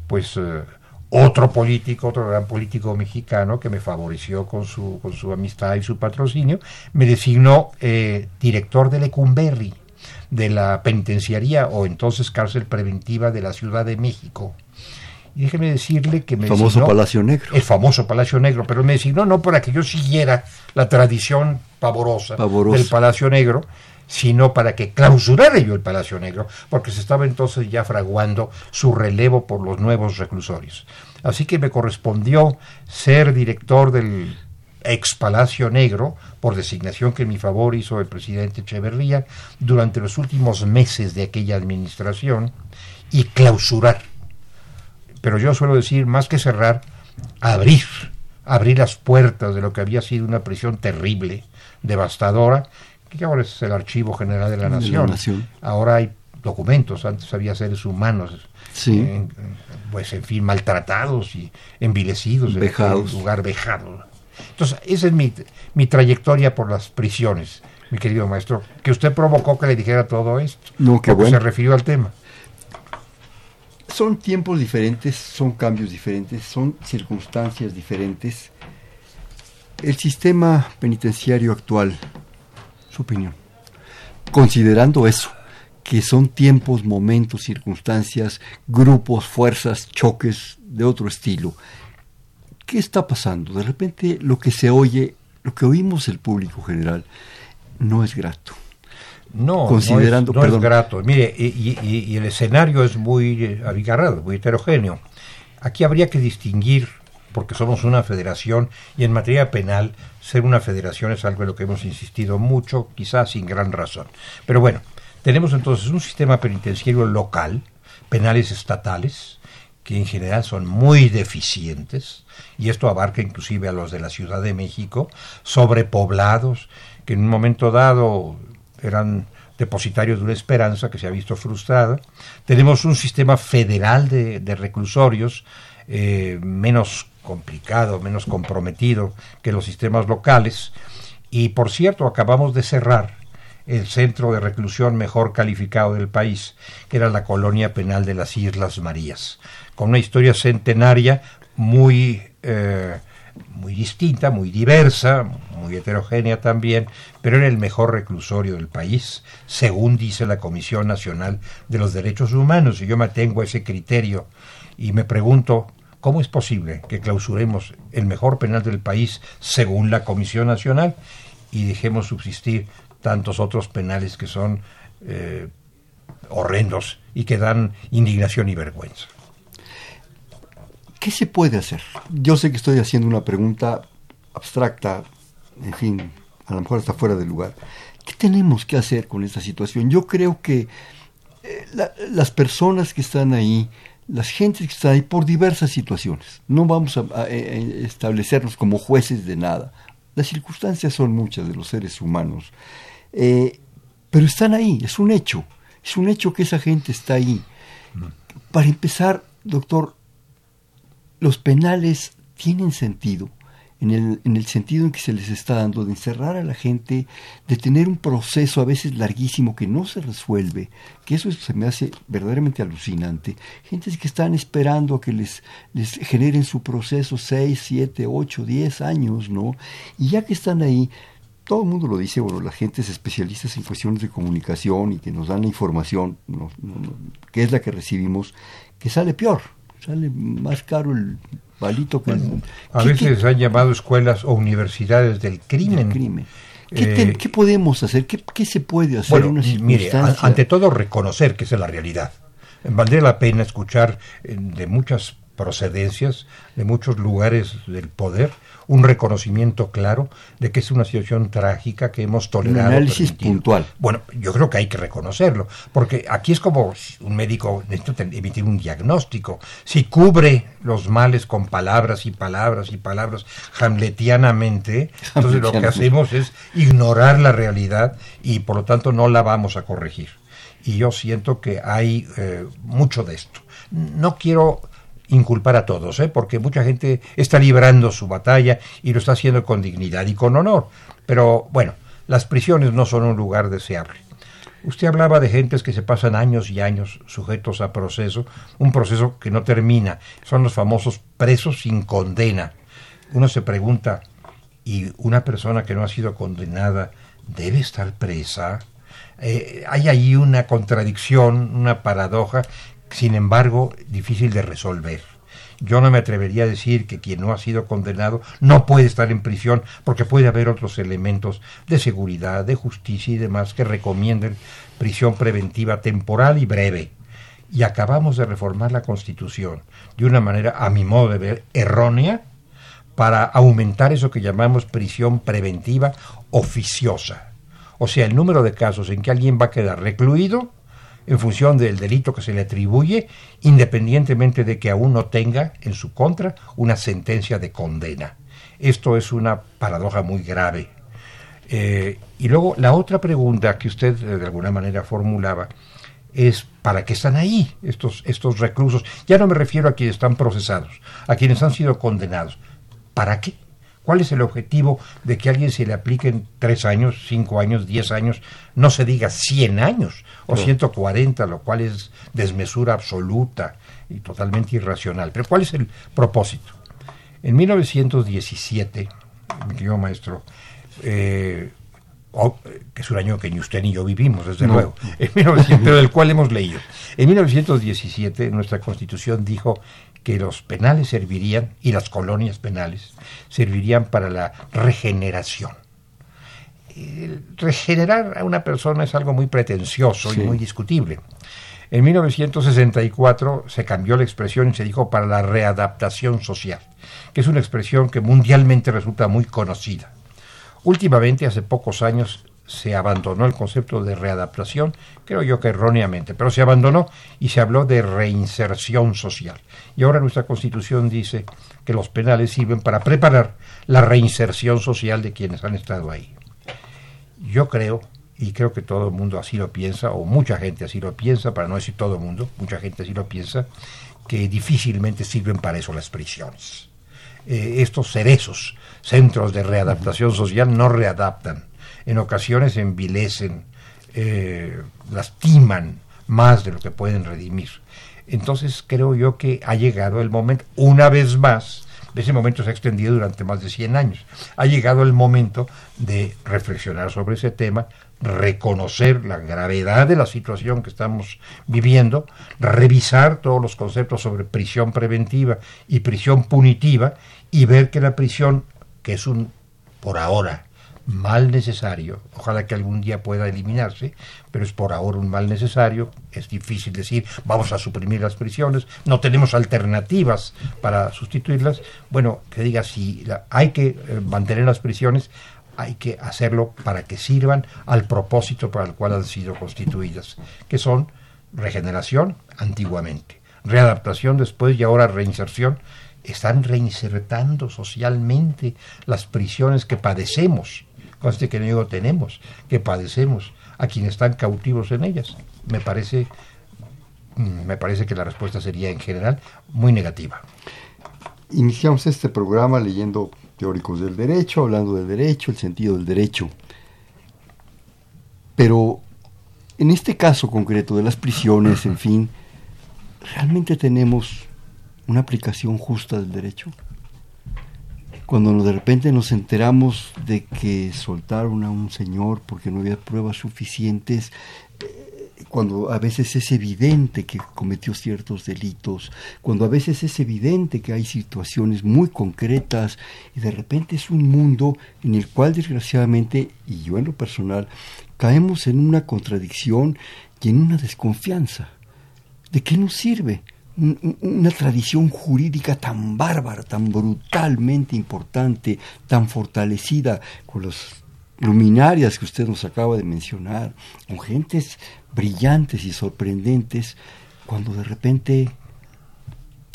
pues eh, otro político, otro gran político mexicano que me favoreció con su, con su amistad y su patrocinio, me designó eh, director de Lecumberri, de la penitenciaría o entonces cárcel preventiva de la Ciudad de México. Y déjeme decirle que me El famoso designó- Palacio Negro. El famoso Palacio Negro, pero me designó no para que yo siguiera la tradición pavorosa, Pavorosa. del Palacio Negro, sino para que clausurara yo el Palacio Negro, porque se estaba entonces ya fraguando su relevo por los nuevos reclusorios. Así que me correspondió ser director del ex Palacio Negro, por designación que en mi favor hizo el presidente Echeverría, durante los últimos meses de aquella administración, y clausurar pero yo suelo decir, más que cerrar, abrir, abrir las puertas de lo que había sido una prisión terrible, devastadora, que ahora es el Archivo General de la De la Nación. Ahora hay documentos, antes había seres humanos, Sí. en- pues en fin, maltratados y envilecidos, en Vejados. aquel lugar vejado. Entonces, esa es mi, mi trayectoria por las prisiones, mi querido maestro, que usted provocó que le dijera todo esto, No, bueno. se refirió al tema. Son tiempos diferentes, son cambios diferentes, son circunstancias diferentes. El sistema penitenciario actual, su opinión, considerando eso, que son tiempos, momentos, circunstancias, grupos, fuerzas, choques de otro estilo, ¿qué está pasando? De repente lo que se oye, lo que oímos el público general, no es grato. No, Considerando- no es, no es grato. Mire, y, y- y- y el escenario es muy eh, abigarrado, muy heterogéneo. Aquí habría que distinguir, porque somos una federación, y en materia penal, ser una federación es algo en lo que hemos insistido mucho, quizás sin gran razón. Pero bueno, tenemos entonces un sistema penitenciario local, penales estatales, que en general son muy deficientes, y esto abarca inclusive a los de la Ciudad de México, sobrepoblados, que en un momento dado eran depositarios de una esperanza que se ha visto frustrada. Tenemos un sistema federal de, reclusorios eh, menos complicado, menos comprometido que los sistemas locales. Y por cierto, acabamos de cerrar el centro de reclusión mejor calificado del país, que era la colonia penal de las Islas Marías, con una historia centenaria muy, eh, muy distinta, muy diversa, muy heterogénea también, pero era el mejor reclusorio del país, según dice la Comisión Nacional de los Derechos Humanos, y yo me a ese criterio y me pregunto, ¿cómo es posible que clausuremos el mejor penal del país según la Comisión Nacional y dejemos subsistir tantos otros penales que son eh, horrendos y que dan indignación y vergüenza? ¿Qué se puede hacer? Yo sé que estoy haciendo una pregunta abstracta, en fin, a lo mejor está fuera de lugar. ¿Qué tenemos que hacer con esta situación? Yo creo que eh, la- las personas que están ahí, las gentes que están ahí por diversas situaciones, no vamos a, a- eh, establecernos como jueces de nada. Las circunstancias son muchas de los seres humanos, Eh, pero están ahí, es un hecho, es un hecho que esa gente está ahí. Para empezar, doctor, los penales tienen sentido en el, en el sentido en que se les está dando de encerrar a la gente, de tener un proceso a veces larguísimo que no se resuelve, que eso se me hace verdaderamente alucinante. Gentes que están esperando a que les, les generen su proceso 6, 7, 8, 10 años, ¿no? Y ya que están ahí, todo el mundo lo dice, bueno, la gente es especialista en cuestiones de comunicación y que nos dan la información, que es la que recibimos, que sale peor, sale más caro el palito que el A ¿qué- veces qué- han llamado escuelas o universidades del crimen. del crimen. ¿Qué, Eh, te- qué podemos hacer? ¿Qué, qué se puede hacer Bueno, en una mire, ante todo reconocer que esa es la realidad. Valdría la pena escuchar eh, de muchas procedencias, de muchos lugares del poder, un reconocimiento claro de que es una situación trágica que hemos tolerado. análisis permitido. puntual. Bueno, yo creo que hay que reconocerlo, porque aquí es como un médico necesita emitir un diagnóstico. Si cubre los males con palabras y palabras y palabras hamletianamente, entonces lo que hacemos es ignorar la realidad y por lo tanto no la vamos a corregir. Y yo siento que hay eh, mucho de esto. No quiero inculpar a todos, ¿eh? porque mucha gente está librando su batalla y lo está haciendo con dignidad y con honor. Pero bueno, las prisiones no son un lugar deseable. Usted hablaba de gentes que se pasan años y años sujetos a proceso, un proceso que no termina. Son los famosos presos sin condena. Uno se pregunta, ¿y una persona que no ha sido condenada debe estar presa? Eh, hay ahí una contradicción, una paradoja, sin embargo, difícil de resolver. Yo no me atrevería a decir que quien no ha sido condenado no puede estar en prisión porque puede haber otros elementos de seguridad, de justicia y demás que recomienden prisión preventiva temporal y breve. Y acabamos de reformar la Constitución de una manera, a mi modo de ver, errónea para aumentar eso que llamamos prisión preventiva oficiosa. O sea, el número de casos en que alguien va a quedar recluido en función del delito que se le atribuye, independientemente de que aún no tenga en su contra una sentencia de condena. Esto es una paradoja muy grave. Eh, y luego la otra pregunta que usted eh, de alguna manera formulaba es ¿para qué están ahí estos, estos reclusos? Ya no me refiero a quienes están procesados, a quienes han sido condenados. ¿Para qué? ¿Cuál es el objetivo de que a alguien se le apliquen tres años, cinco años, diez años, no se diga cien años o ciento cuarenta, lo cual es desmesura absoluta y totalmente irracional? Pero ¿cuál es el propósito? En 1917, mi querido maestro, eh, que es un año que ni usted ni yo vivimos, desde luego, pero del cual hemos leído. En 1917 nuestra constitución dijo que los penales servirían, y las colonias penales, servirían para la regeneración. regenerar a una persona es algo muy pretencioso y muy discutible. En 1964 se cambió la expresión y se dijo para la readaptación social, que es una expresión que mundialmente resulta muy conocida. Últimamente, hace pocos años, se abandonó el concepto de readaptación, creo yo que erróneamente, pero se abandonó y se habló de reinserción social. Y ahora nuestra Constitución dice que los penales sirven para preparar la reinserción social de quienes han estado ahí. Yo creo, y creo que todo el mundo así lo piensa, o mucha gente así lo piensa, para no decir todo el mundo, mucha gente así lo piensa, que difícilmente sirven para eso las prisiones. Eh, estos cerezos, centros de readaptación social, no readaptan en ocasiones envilecen, eh, lastiman más de lo que pueden redimir. Entonces creo yo que ha llegado el momento, una vez más, ese momento se ha extendido durante más de 100 años, ha llegado el momento de reflexionar sobre ese tema, reconocer la gravedad de la situación que estamos viviendo, revisar todos los conceptos sobre prisión preventiva y prisión punitiva y ver que la prisión, que es un, por ahora, mal necesario, ojalá que algún día pueda eliminarse, pero es por ahora un mal necesario, es difícil decir vamos a suprimir las prisiones, no tenemos alternativas para sustituirlas, bueno, que diga si hay que eh, mantener las prisiones, hay que hacerlo para que sirvan al propósito para el cual han sido constituidas, que son regeneración antiguamente, readaptación después y ahora reinserción, están reinsertando socialmente las prisiones que padecemos que no tenemos, que padecemos a quienes están cautivos en ellas. Me parece, mm, me parece que la respuesta sería en general muy negativa. Iniciamos este programa leyendo teóricos del derecho, hablando del derecho, el sentido del derecho. Pero en este caso concreto de las prisiones, en fin, ¿realmente tenemos una aplicación justa del derecho? Cuando de repente nos enteramos de que soltaron a un señor porque no había pruebas suficientes, eh, cuando a veces es evidente que cometió ciertos delitos, cuando a veces es evidente que hay situaciones muy concretas y de repente es un mundo en el cual desgraciadamente, y yo en lo personal, caemos en una contradicción y en una desconfianza. ¿De qué nos sirve? Una tradición jurídica tan bárbara, tan brutalmente importante, tan fortalecida con las luminarias que usted nos acaba de mencionar, con gentes brillantes y sorprendentes, cuando de repente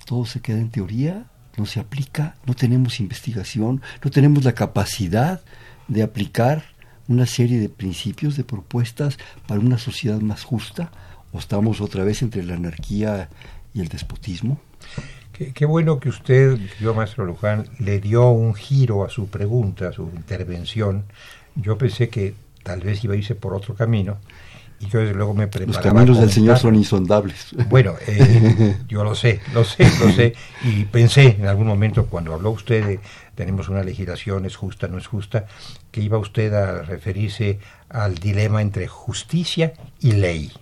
todo se queda en teoría, no se aplica, no tenemos investigación, no tenemos la capacidad de aplicar una serie de principios, de propuestas para una sociedad más justa, o estamos otra vez entre la anarquía y el despotismo? Qué, bueno que usted, yo maestro Luján, le dio un giro a su pregunta, a su intervención. Yo pensé que tal vez iba a irse por otro camino y yo desde luego me preparaba. Los caminos del Señor son insondables. Bueno, eh, yo lo sé, lo sé, lo sé. Y pensé en algún momento cuando habló usted de tenemos una legislación, es justa, no es justa, que iba usted a referirse al dilema entre justicia y ley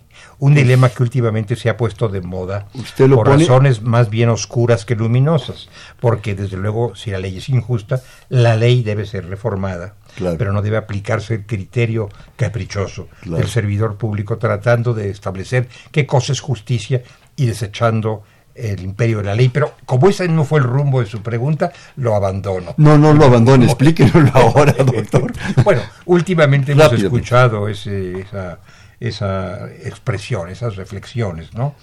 Un dilema que últimamente se ha puesto de moda Usted lo por pone- razones más bien oscuras que luminosas, porque desde luego si la ley es injusta, la ley debe ser reformada, Claro. pero no debe aplicarse el criterio caprichoso Claro. del servidor público tratando de establecer qué cosa es justicia y desechando el imperio de la ley. Pero como ese no fue el rumbo de su pregunta, lo abandono. No, no lo abandone, explíquenoslo ahora, doctor. Bueno, últimamente hemos escuchado ese- esa, esa expresión, esas reflexiones, ¿no?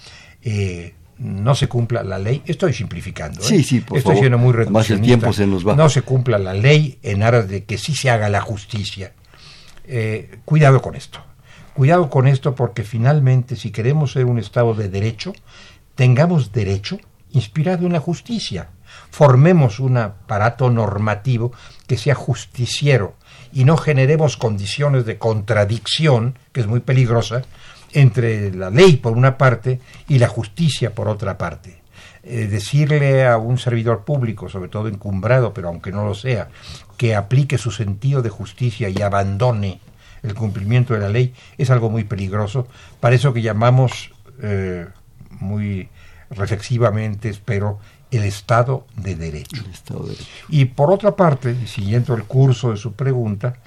Eh, no se cumpla la ley, estoy simplificando. ¿eh? Sí, sí, por Estoy favor. siendo muy Además, el tiempo se nos va. No se cumpla la ley en aras de que sí se haga la justicia. Eh, cuidado con esto. Cuidado con esto porque finalmente si queremos ser un Estado de derecho, tengamos derecho inspirado en la justicia. Formemos un aparato normativo que sea justiciero y no generemos condiciones de contradicción, que es muy peligrosa, entre la ley por una parte y la justicia por otra parte. Eh, decirle a un servidor público, sobre todo encumbrado, pero aunque no lo sea, que aplique su sentido de justicia y abandone el cumplimiento de la ley es algo muy peligroso. Para eso que llamamos eh, muy reflexivamente, espero, el Estado de Derecho. El Estado de Derecho. Y por otra parte, siguiendo el curso de su pregunta,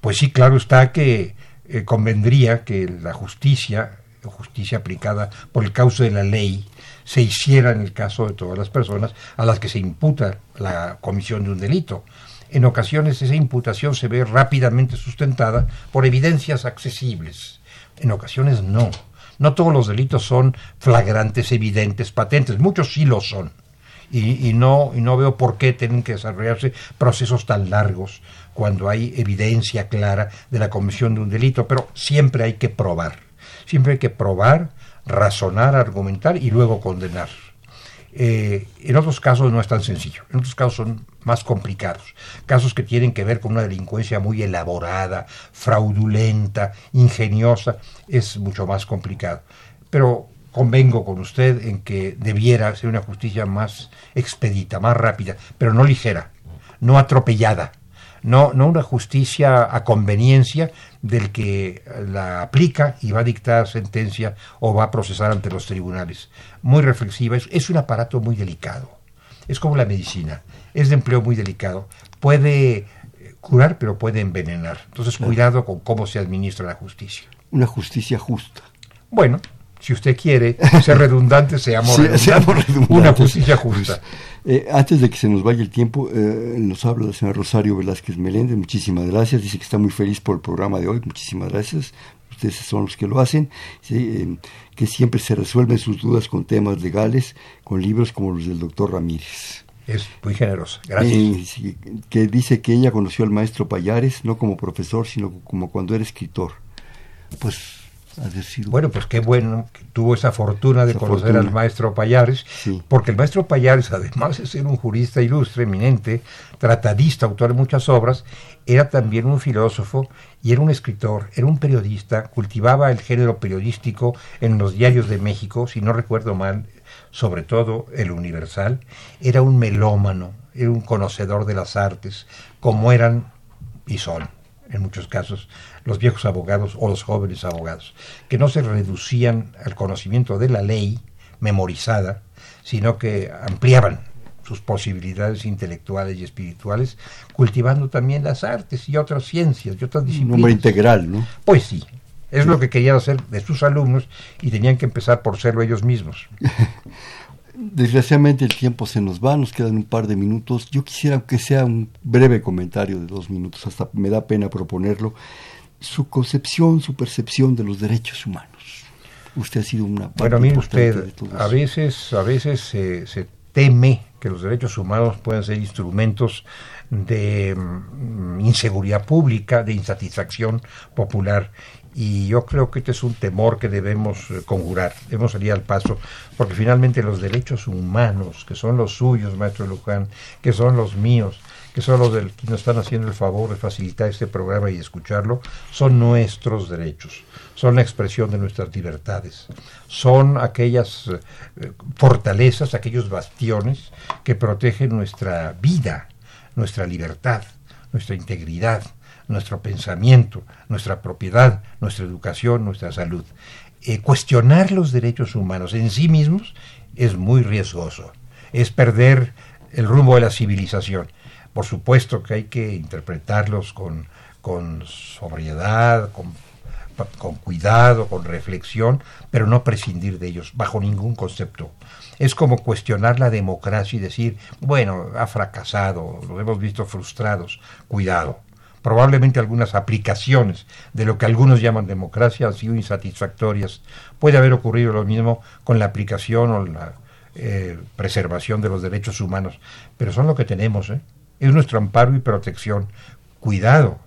pues sí, claro está que eh, convendría que la justicia, justicia aplicada por el cauce de la ley, se hiciera en el caso de todas las personas a las que se imputa la comisión de un delito. En ocasiones esa imputación se ve rápidamente sustentada por evidencias accesibles. En ocasiones no. No todos los delitos son flagrantes, evidentes, patentes. Muchos sí lo son y, no, y no veo por qué tienen que desarrollarse procesos tan largos cuando hay evidencia clara de la comisión de un delito, pero siempre hay que probar, siempre hay que probar, razonar, argumentar y luego condenar. Eh, en otros casos no es tan sencillo, en otros casos son más complicados, casos que tienen que ver con una delincuencia muy elaborada, fraudulenta, ingeniosa, es mucho más complicado. Pero convengo con usted en que debiera ser una justicia más expedita, más rápida, pero no ligera, no atropellada, no, no una justicia a conveniencia del que la aplica y va a dictar sentencia o va a procesar ante los tribunales. Muy reflexiva, es, es un aparato muy delicado, es como la medicina, es de empleo muy delicado, puede eh, curar pero puede envenenar, entonces cuidado con cómo se administra la justicia. Una justicia justa. Bueno, si usted quiere ser redundante, seamos, Sí, redundantes. seamos redundantes. Una justicia justa. Eh, antes de que se nos vaya el tiempo, eh, nos habla la señora Rosario Velázquez Meléndez. Muchísimas gracias. Dice que está muy feliz por el programa de hoy. Muchísimas gracias. Ustedes son los que lo hacen. Sí, eh, que siempre se resuelven sus dudas con temas legales, con libros como los del doctor Ramírez. Es muy generosa. Gracias. Eh, que dice que ella conoció al maestro Payares, no como profesor, sino como cuando era escritor. Pues ha Bueno, pues qué bueno que tuvo esa fortuna de Esa conocer fortuna. al maestro Payares, Sí. porque el maestro Payares, además de ser un jurista ilustre, eminente, tratadista, autor de muchas obras, era también un filósofo y era un escritor, era un periodista, cultivaba el género periodístico en los diarios de México, si no recuerdo mal, sobre todo el Universal, era un melómano, era un conocedor de las artes, como eran y son en muchos casos, los viejos abogados o los jóvenes abogados, que no se reducían al conocimiento de la ley memorizada, sino que ampliaban sus posibilidades intelectuales y espirituales, cultivando también las artes y otras ciencias y otras un disciplinas. hombre integral, ¿no? Pues sí, es lo que querían hacer de sus alumnos y tenían que empezar por serlo ellos mismos. Desgraciadamente el tiempo se nos va, nos quedan un par de minutos. Yo quisiera que sea un breve comentario de dos minutos, hasta me da pena proponerlo. Su concepción, su percepción de los derechos humanos. Usted ha sido una parte Bueno, mire importante usted, de todo a veces, a veces se, se teme que los derechos humanos puedan ser instrumentos de mm, inseguridad pública, de insatisfacción popular. Y yo creo que este es un temor que debemos eh, conjurar, debemos salir al paso, porque finalmente los derechos humanos, que son los suyos, maestro Luján, que son los míos, que son los del, que nos están haciendo el favor de facilitar este programa y escucharlo, son nuestros derechos, son la expresión de nuestras libertades, son aquellas eh, fortalezas, aquellos bastiones que protegen nuestra vida, nuestra libertad, nuestra integridad, nuestro pensamiento, nuestra propiedad, nuestra educación, nuestra salud. eh, cuestionar los derechos humanos en sí mismos es muy riesgoso. Es perder el rumbo de la civilización. Por supuesto que hay que interpretarlos con, con sobriedad, con, con cuidado, con reflexión, pero no prescindir de ellos bajo ningún concepto. Es como cuestionar la democracia y decir, bueno, ha fracasado, los hemos visto frustrados. Cuidado. Probablemente algunas aplicaciones de lo que algunos llaman democracia han sido insatisfactorias. Puede haber ocurrido lo mismo con la aplicación o la eh, preservación de los derechos humanos, pero son lo que tenemos. ¿eh? Es nuestro amparo y protección. Cuidado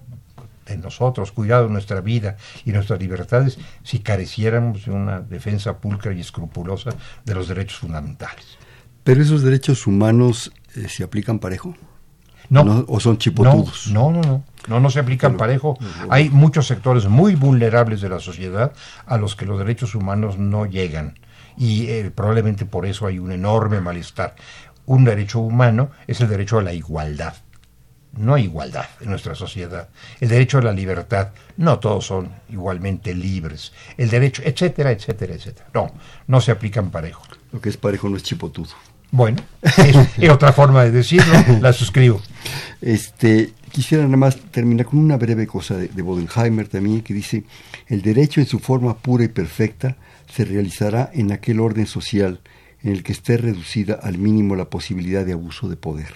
de nosotros, cuidado de nuestra vida y nuestras libertades si careciéramos de una defensa pulcra y escrupulosa de los derechos fundamentales. Pero esos derechos humanos eh, se aplican parejo. No, ¿O son chipotudos? No, no, no. No, no se aplican parejo. Hay muchos sectores muy vulnerables de la sociedad a los que los derechos humanos no llegan. Y eh, probablemente por eso hay un enorme malestar. Un derecho humano es el derecho a la igualdad. No hay igualdad en nuestra sociedad. El derecho a la libertad. No todos son igualmente libres. El derecho, etcétera, etcétera, etcétera. No, no se aplican parejo. Lo que es parejo no es chipotudo. Bueno, es, otra forma de decirlo, la suscribo. Este, quisiera nada más terminar con una breve cosa de, de, Bodenheimer también, que dice, el derecho en su forma pura y perfecta se realizará en aquel orden social en el que esté reducida al mínimo la posibilidad de abuso de poder,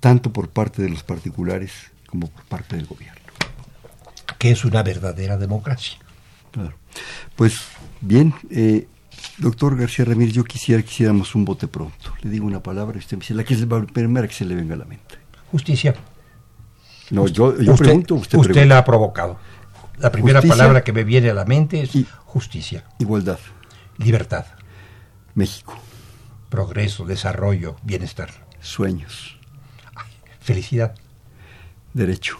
tanto por parte de los particulares como por parte del gobierno. Que es una verdadera democracia. Claro. Pues bien, eh, Doctor García Ramírez, yo quisiera que hiciéramos un bote pronto. Le digo una palabra y usted me dice la que es la primera que se le venga a la mente. Justicia. No, yo, yo usted, pregunto, usted, usted la ha provocado. La primera justicia, palabra que me viene a la mente es justicia. Igualdad. Libertad. México. Progreso, desarrollo, bienestar. Sueños. Felicidad. Derecho.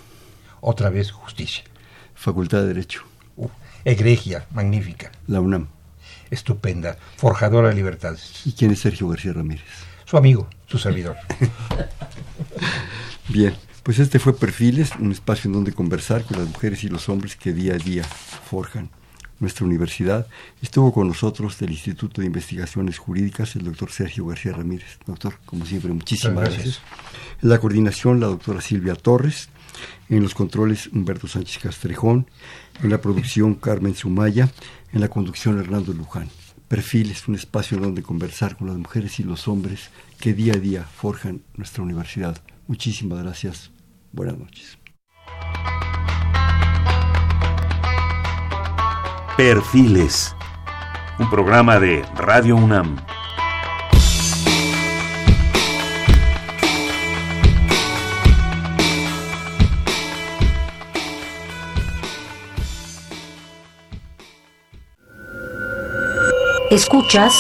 Otra vez justicia. Facultad de Derecho. Uh, egregia, magnífica. La UNAM estupenda, forjadora de libertades. ¿Y quién es Sergio García Ramírez? Su amigo, su servidor. Bien, pues este fue Perfiles, un espacio en donde conversar con las mujeres y los hombres que día a día forjan nuestra universidad. Estuvo con nosotros del Instituto de Investigaciones Jurídicas el doctor Sergio García Ramírez. Doctor, como siempre, muchísimas gracias. gracias. En la coordinación, la doctora Silvia Torres. En los controles, Humberto Sánchez Castrejón. En la producción, Carmen Sumaya en la conducción Hernando Luján. Perfiles, un espacio donde conversar con las mujeres y los hombres que día a día forjan nuestra universidad. Muchísimas gracias. Buenas noches. Perfiles, un programa de Radio UNAM. Escuchas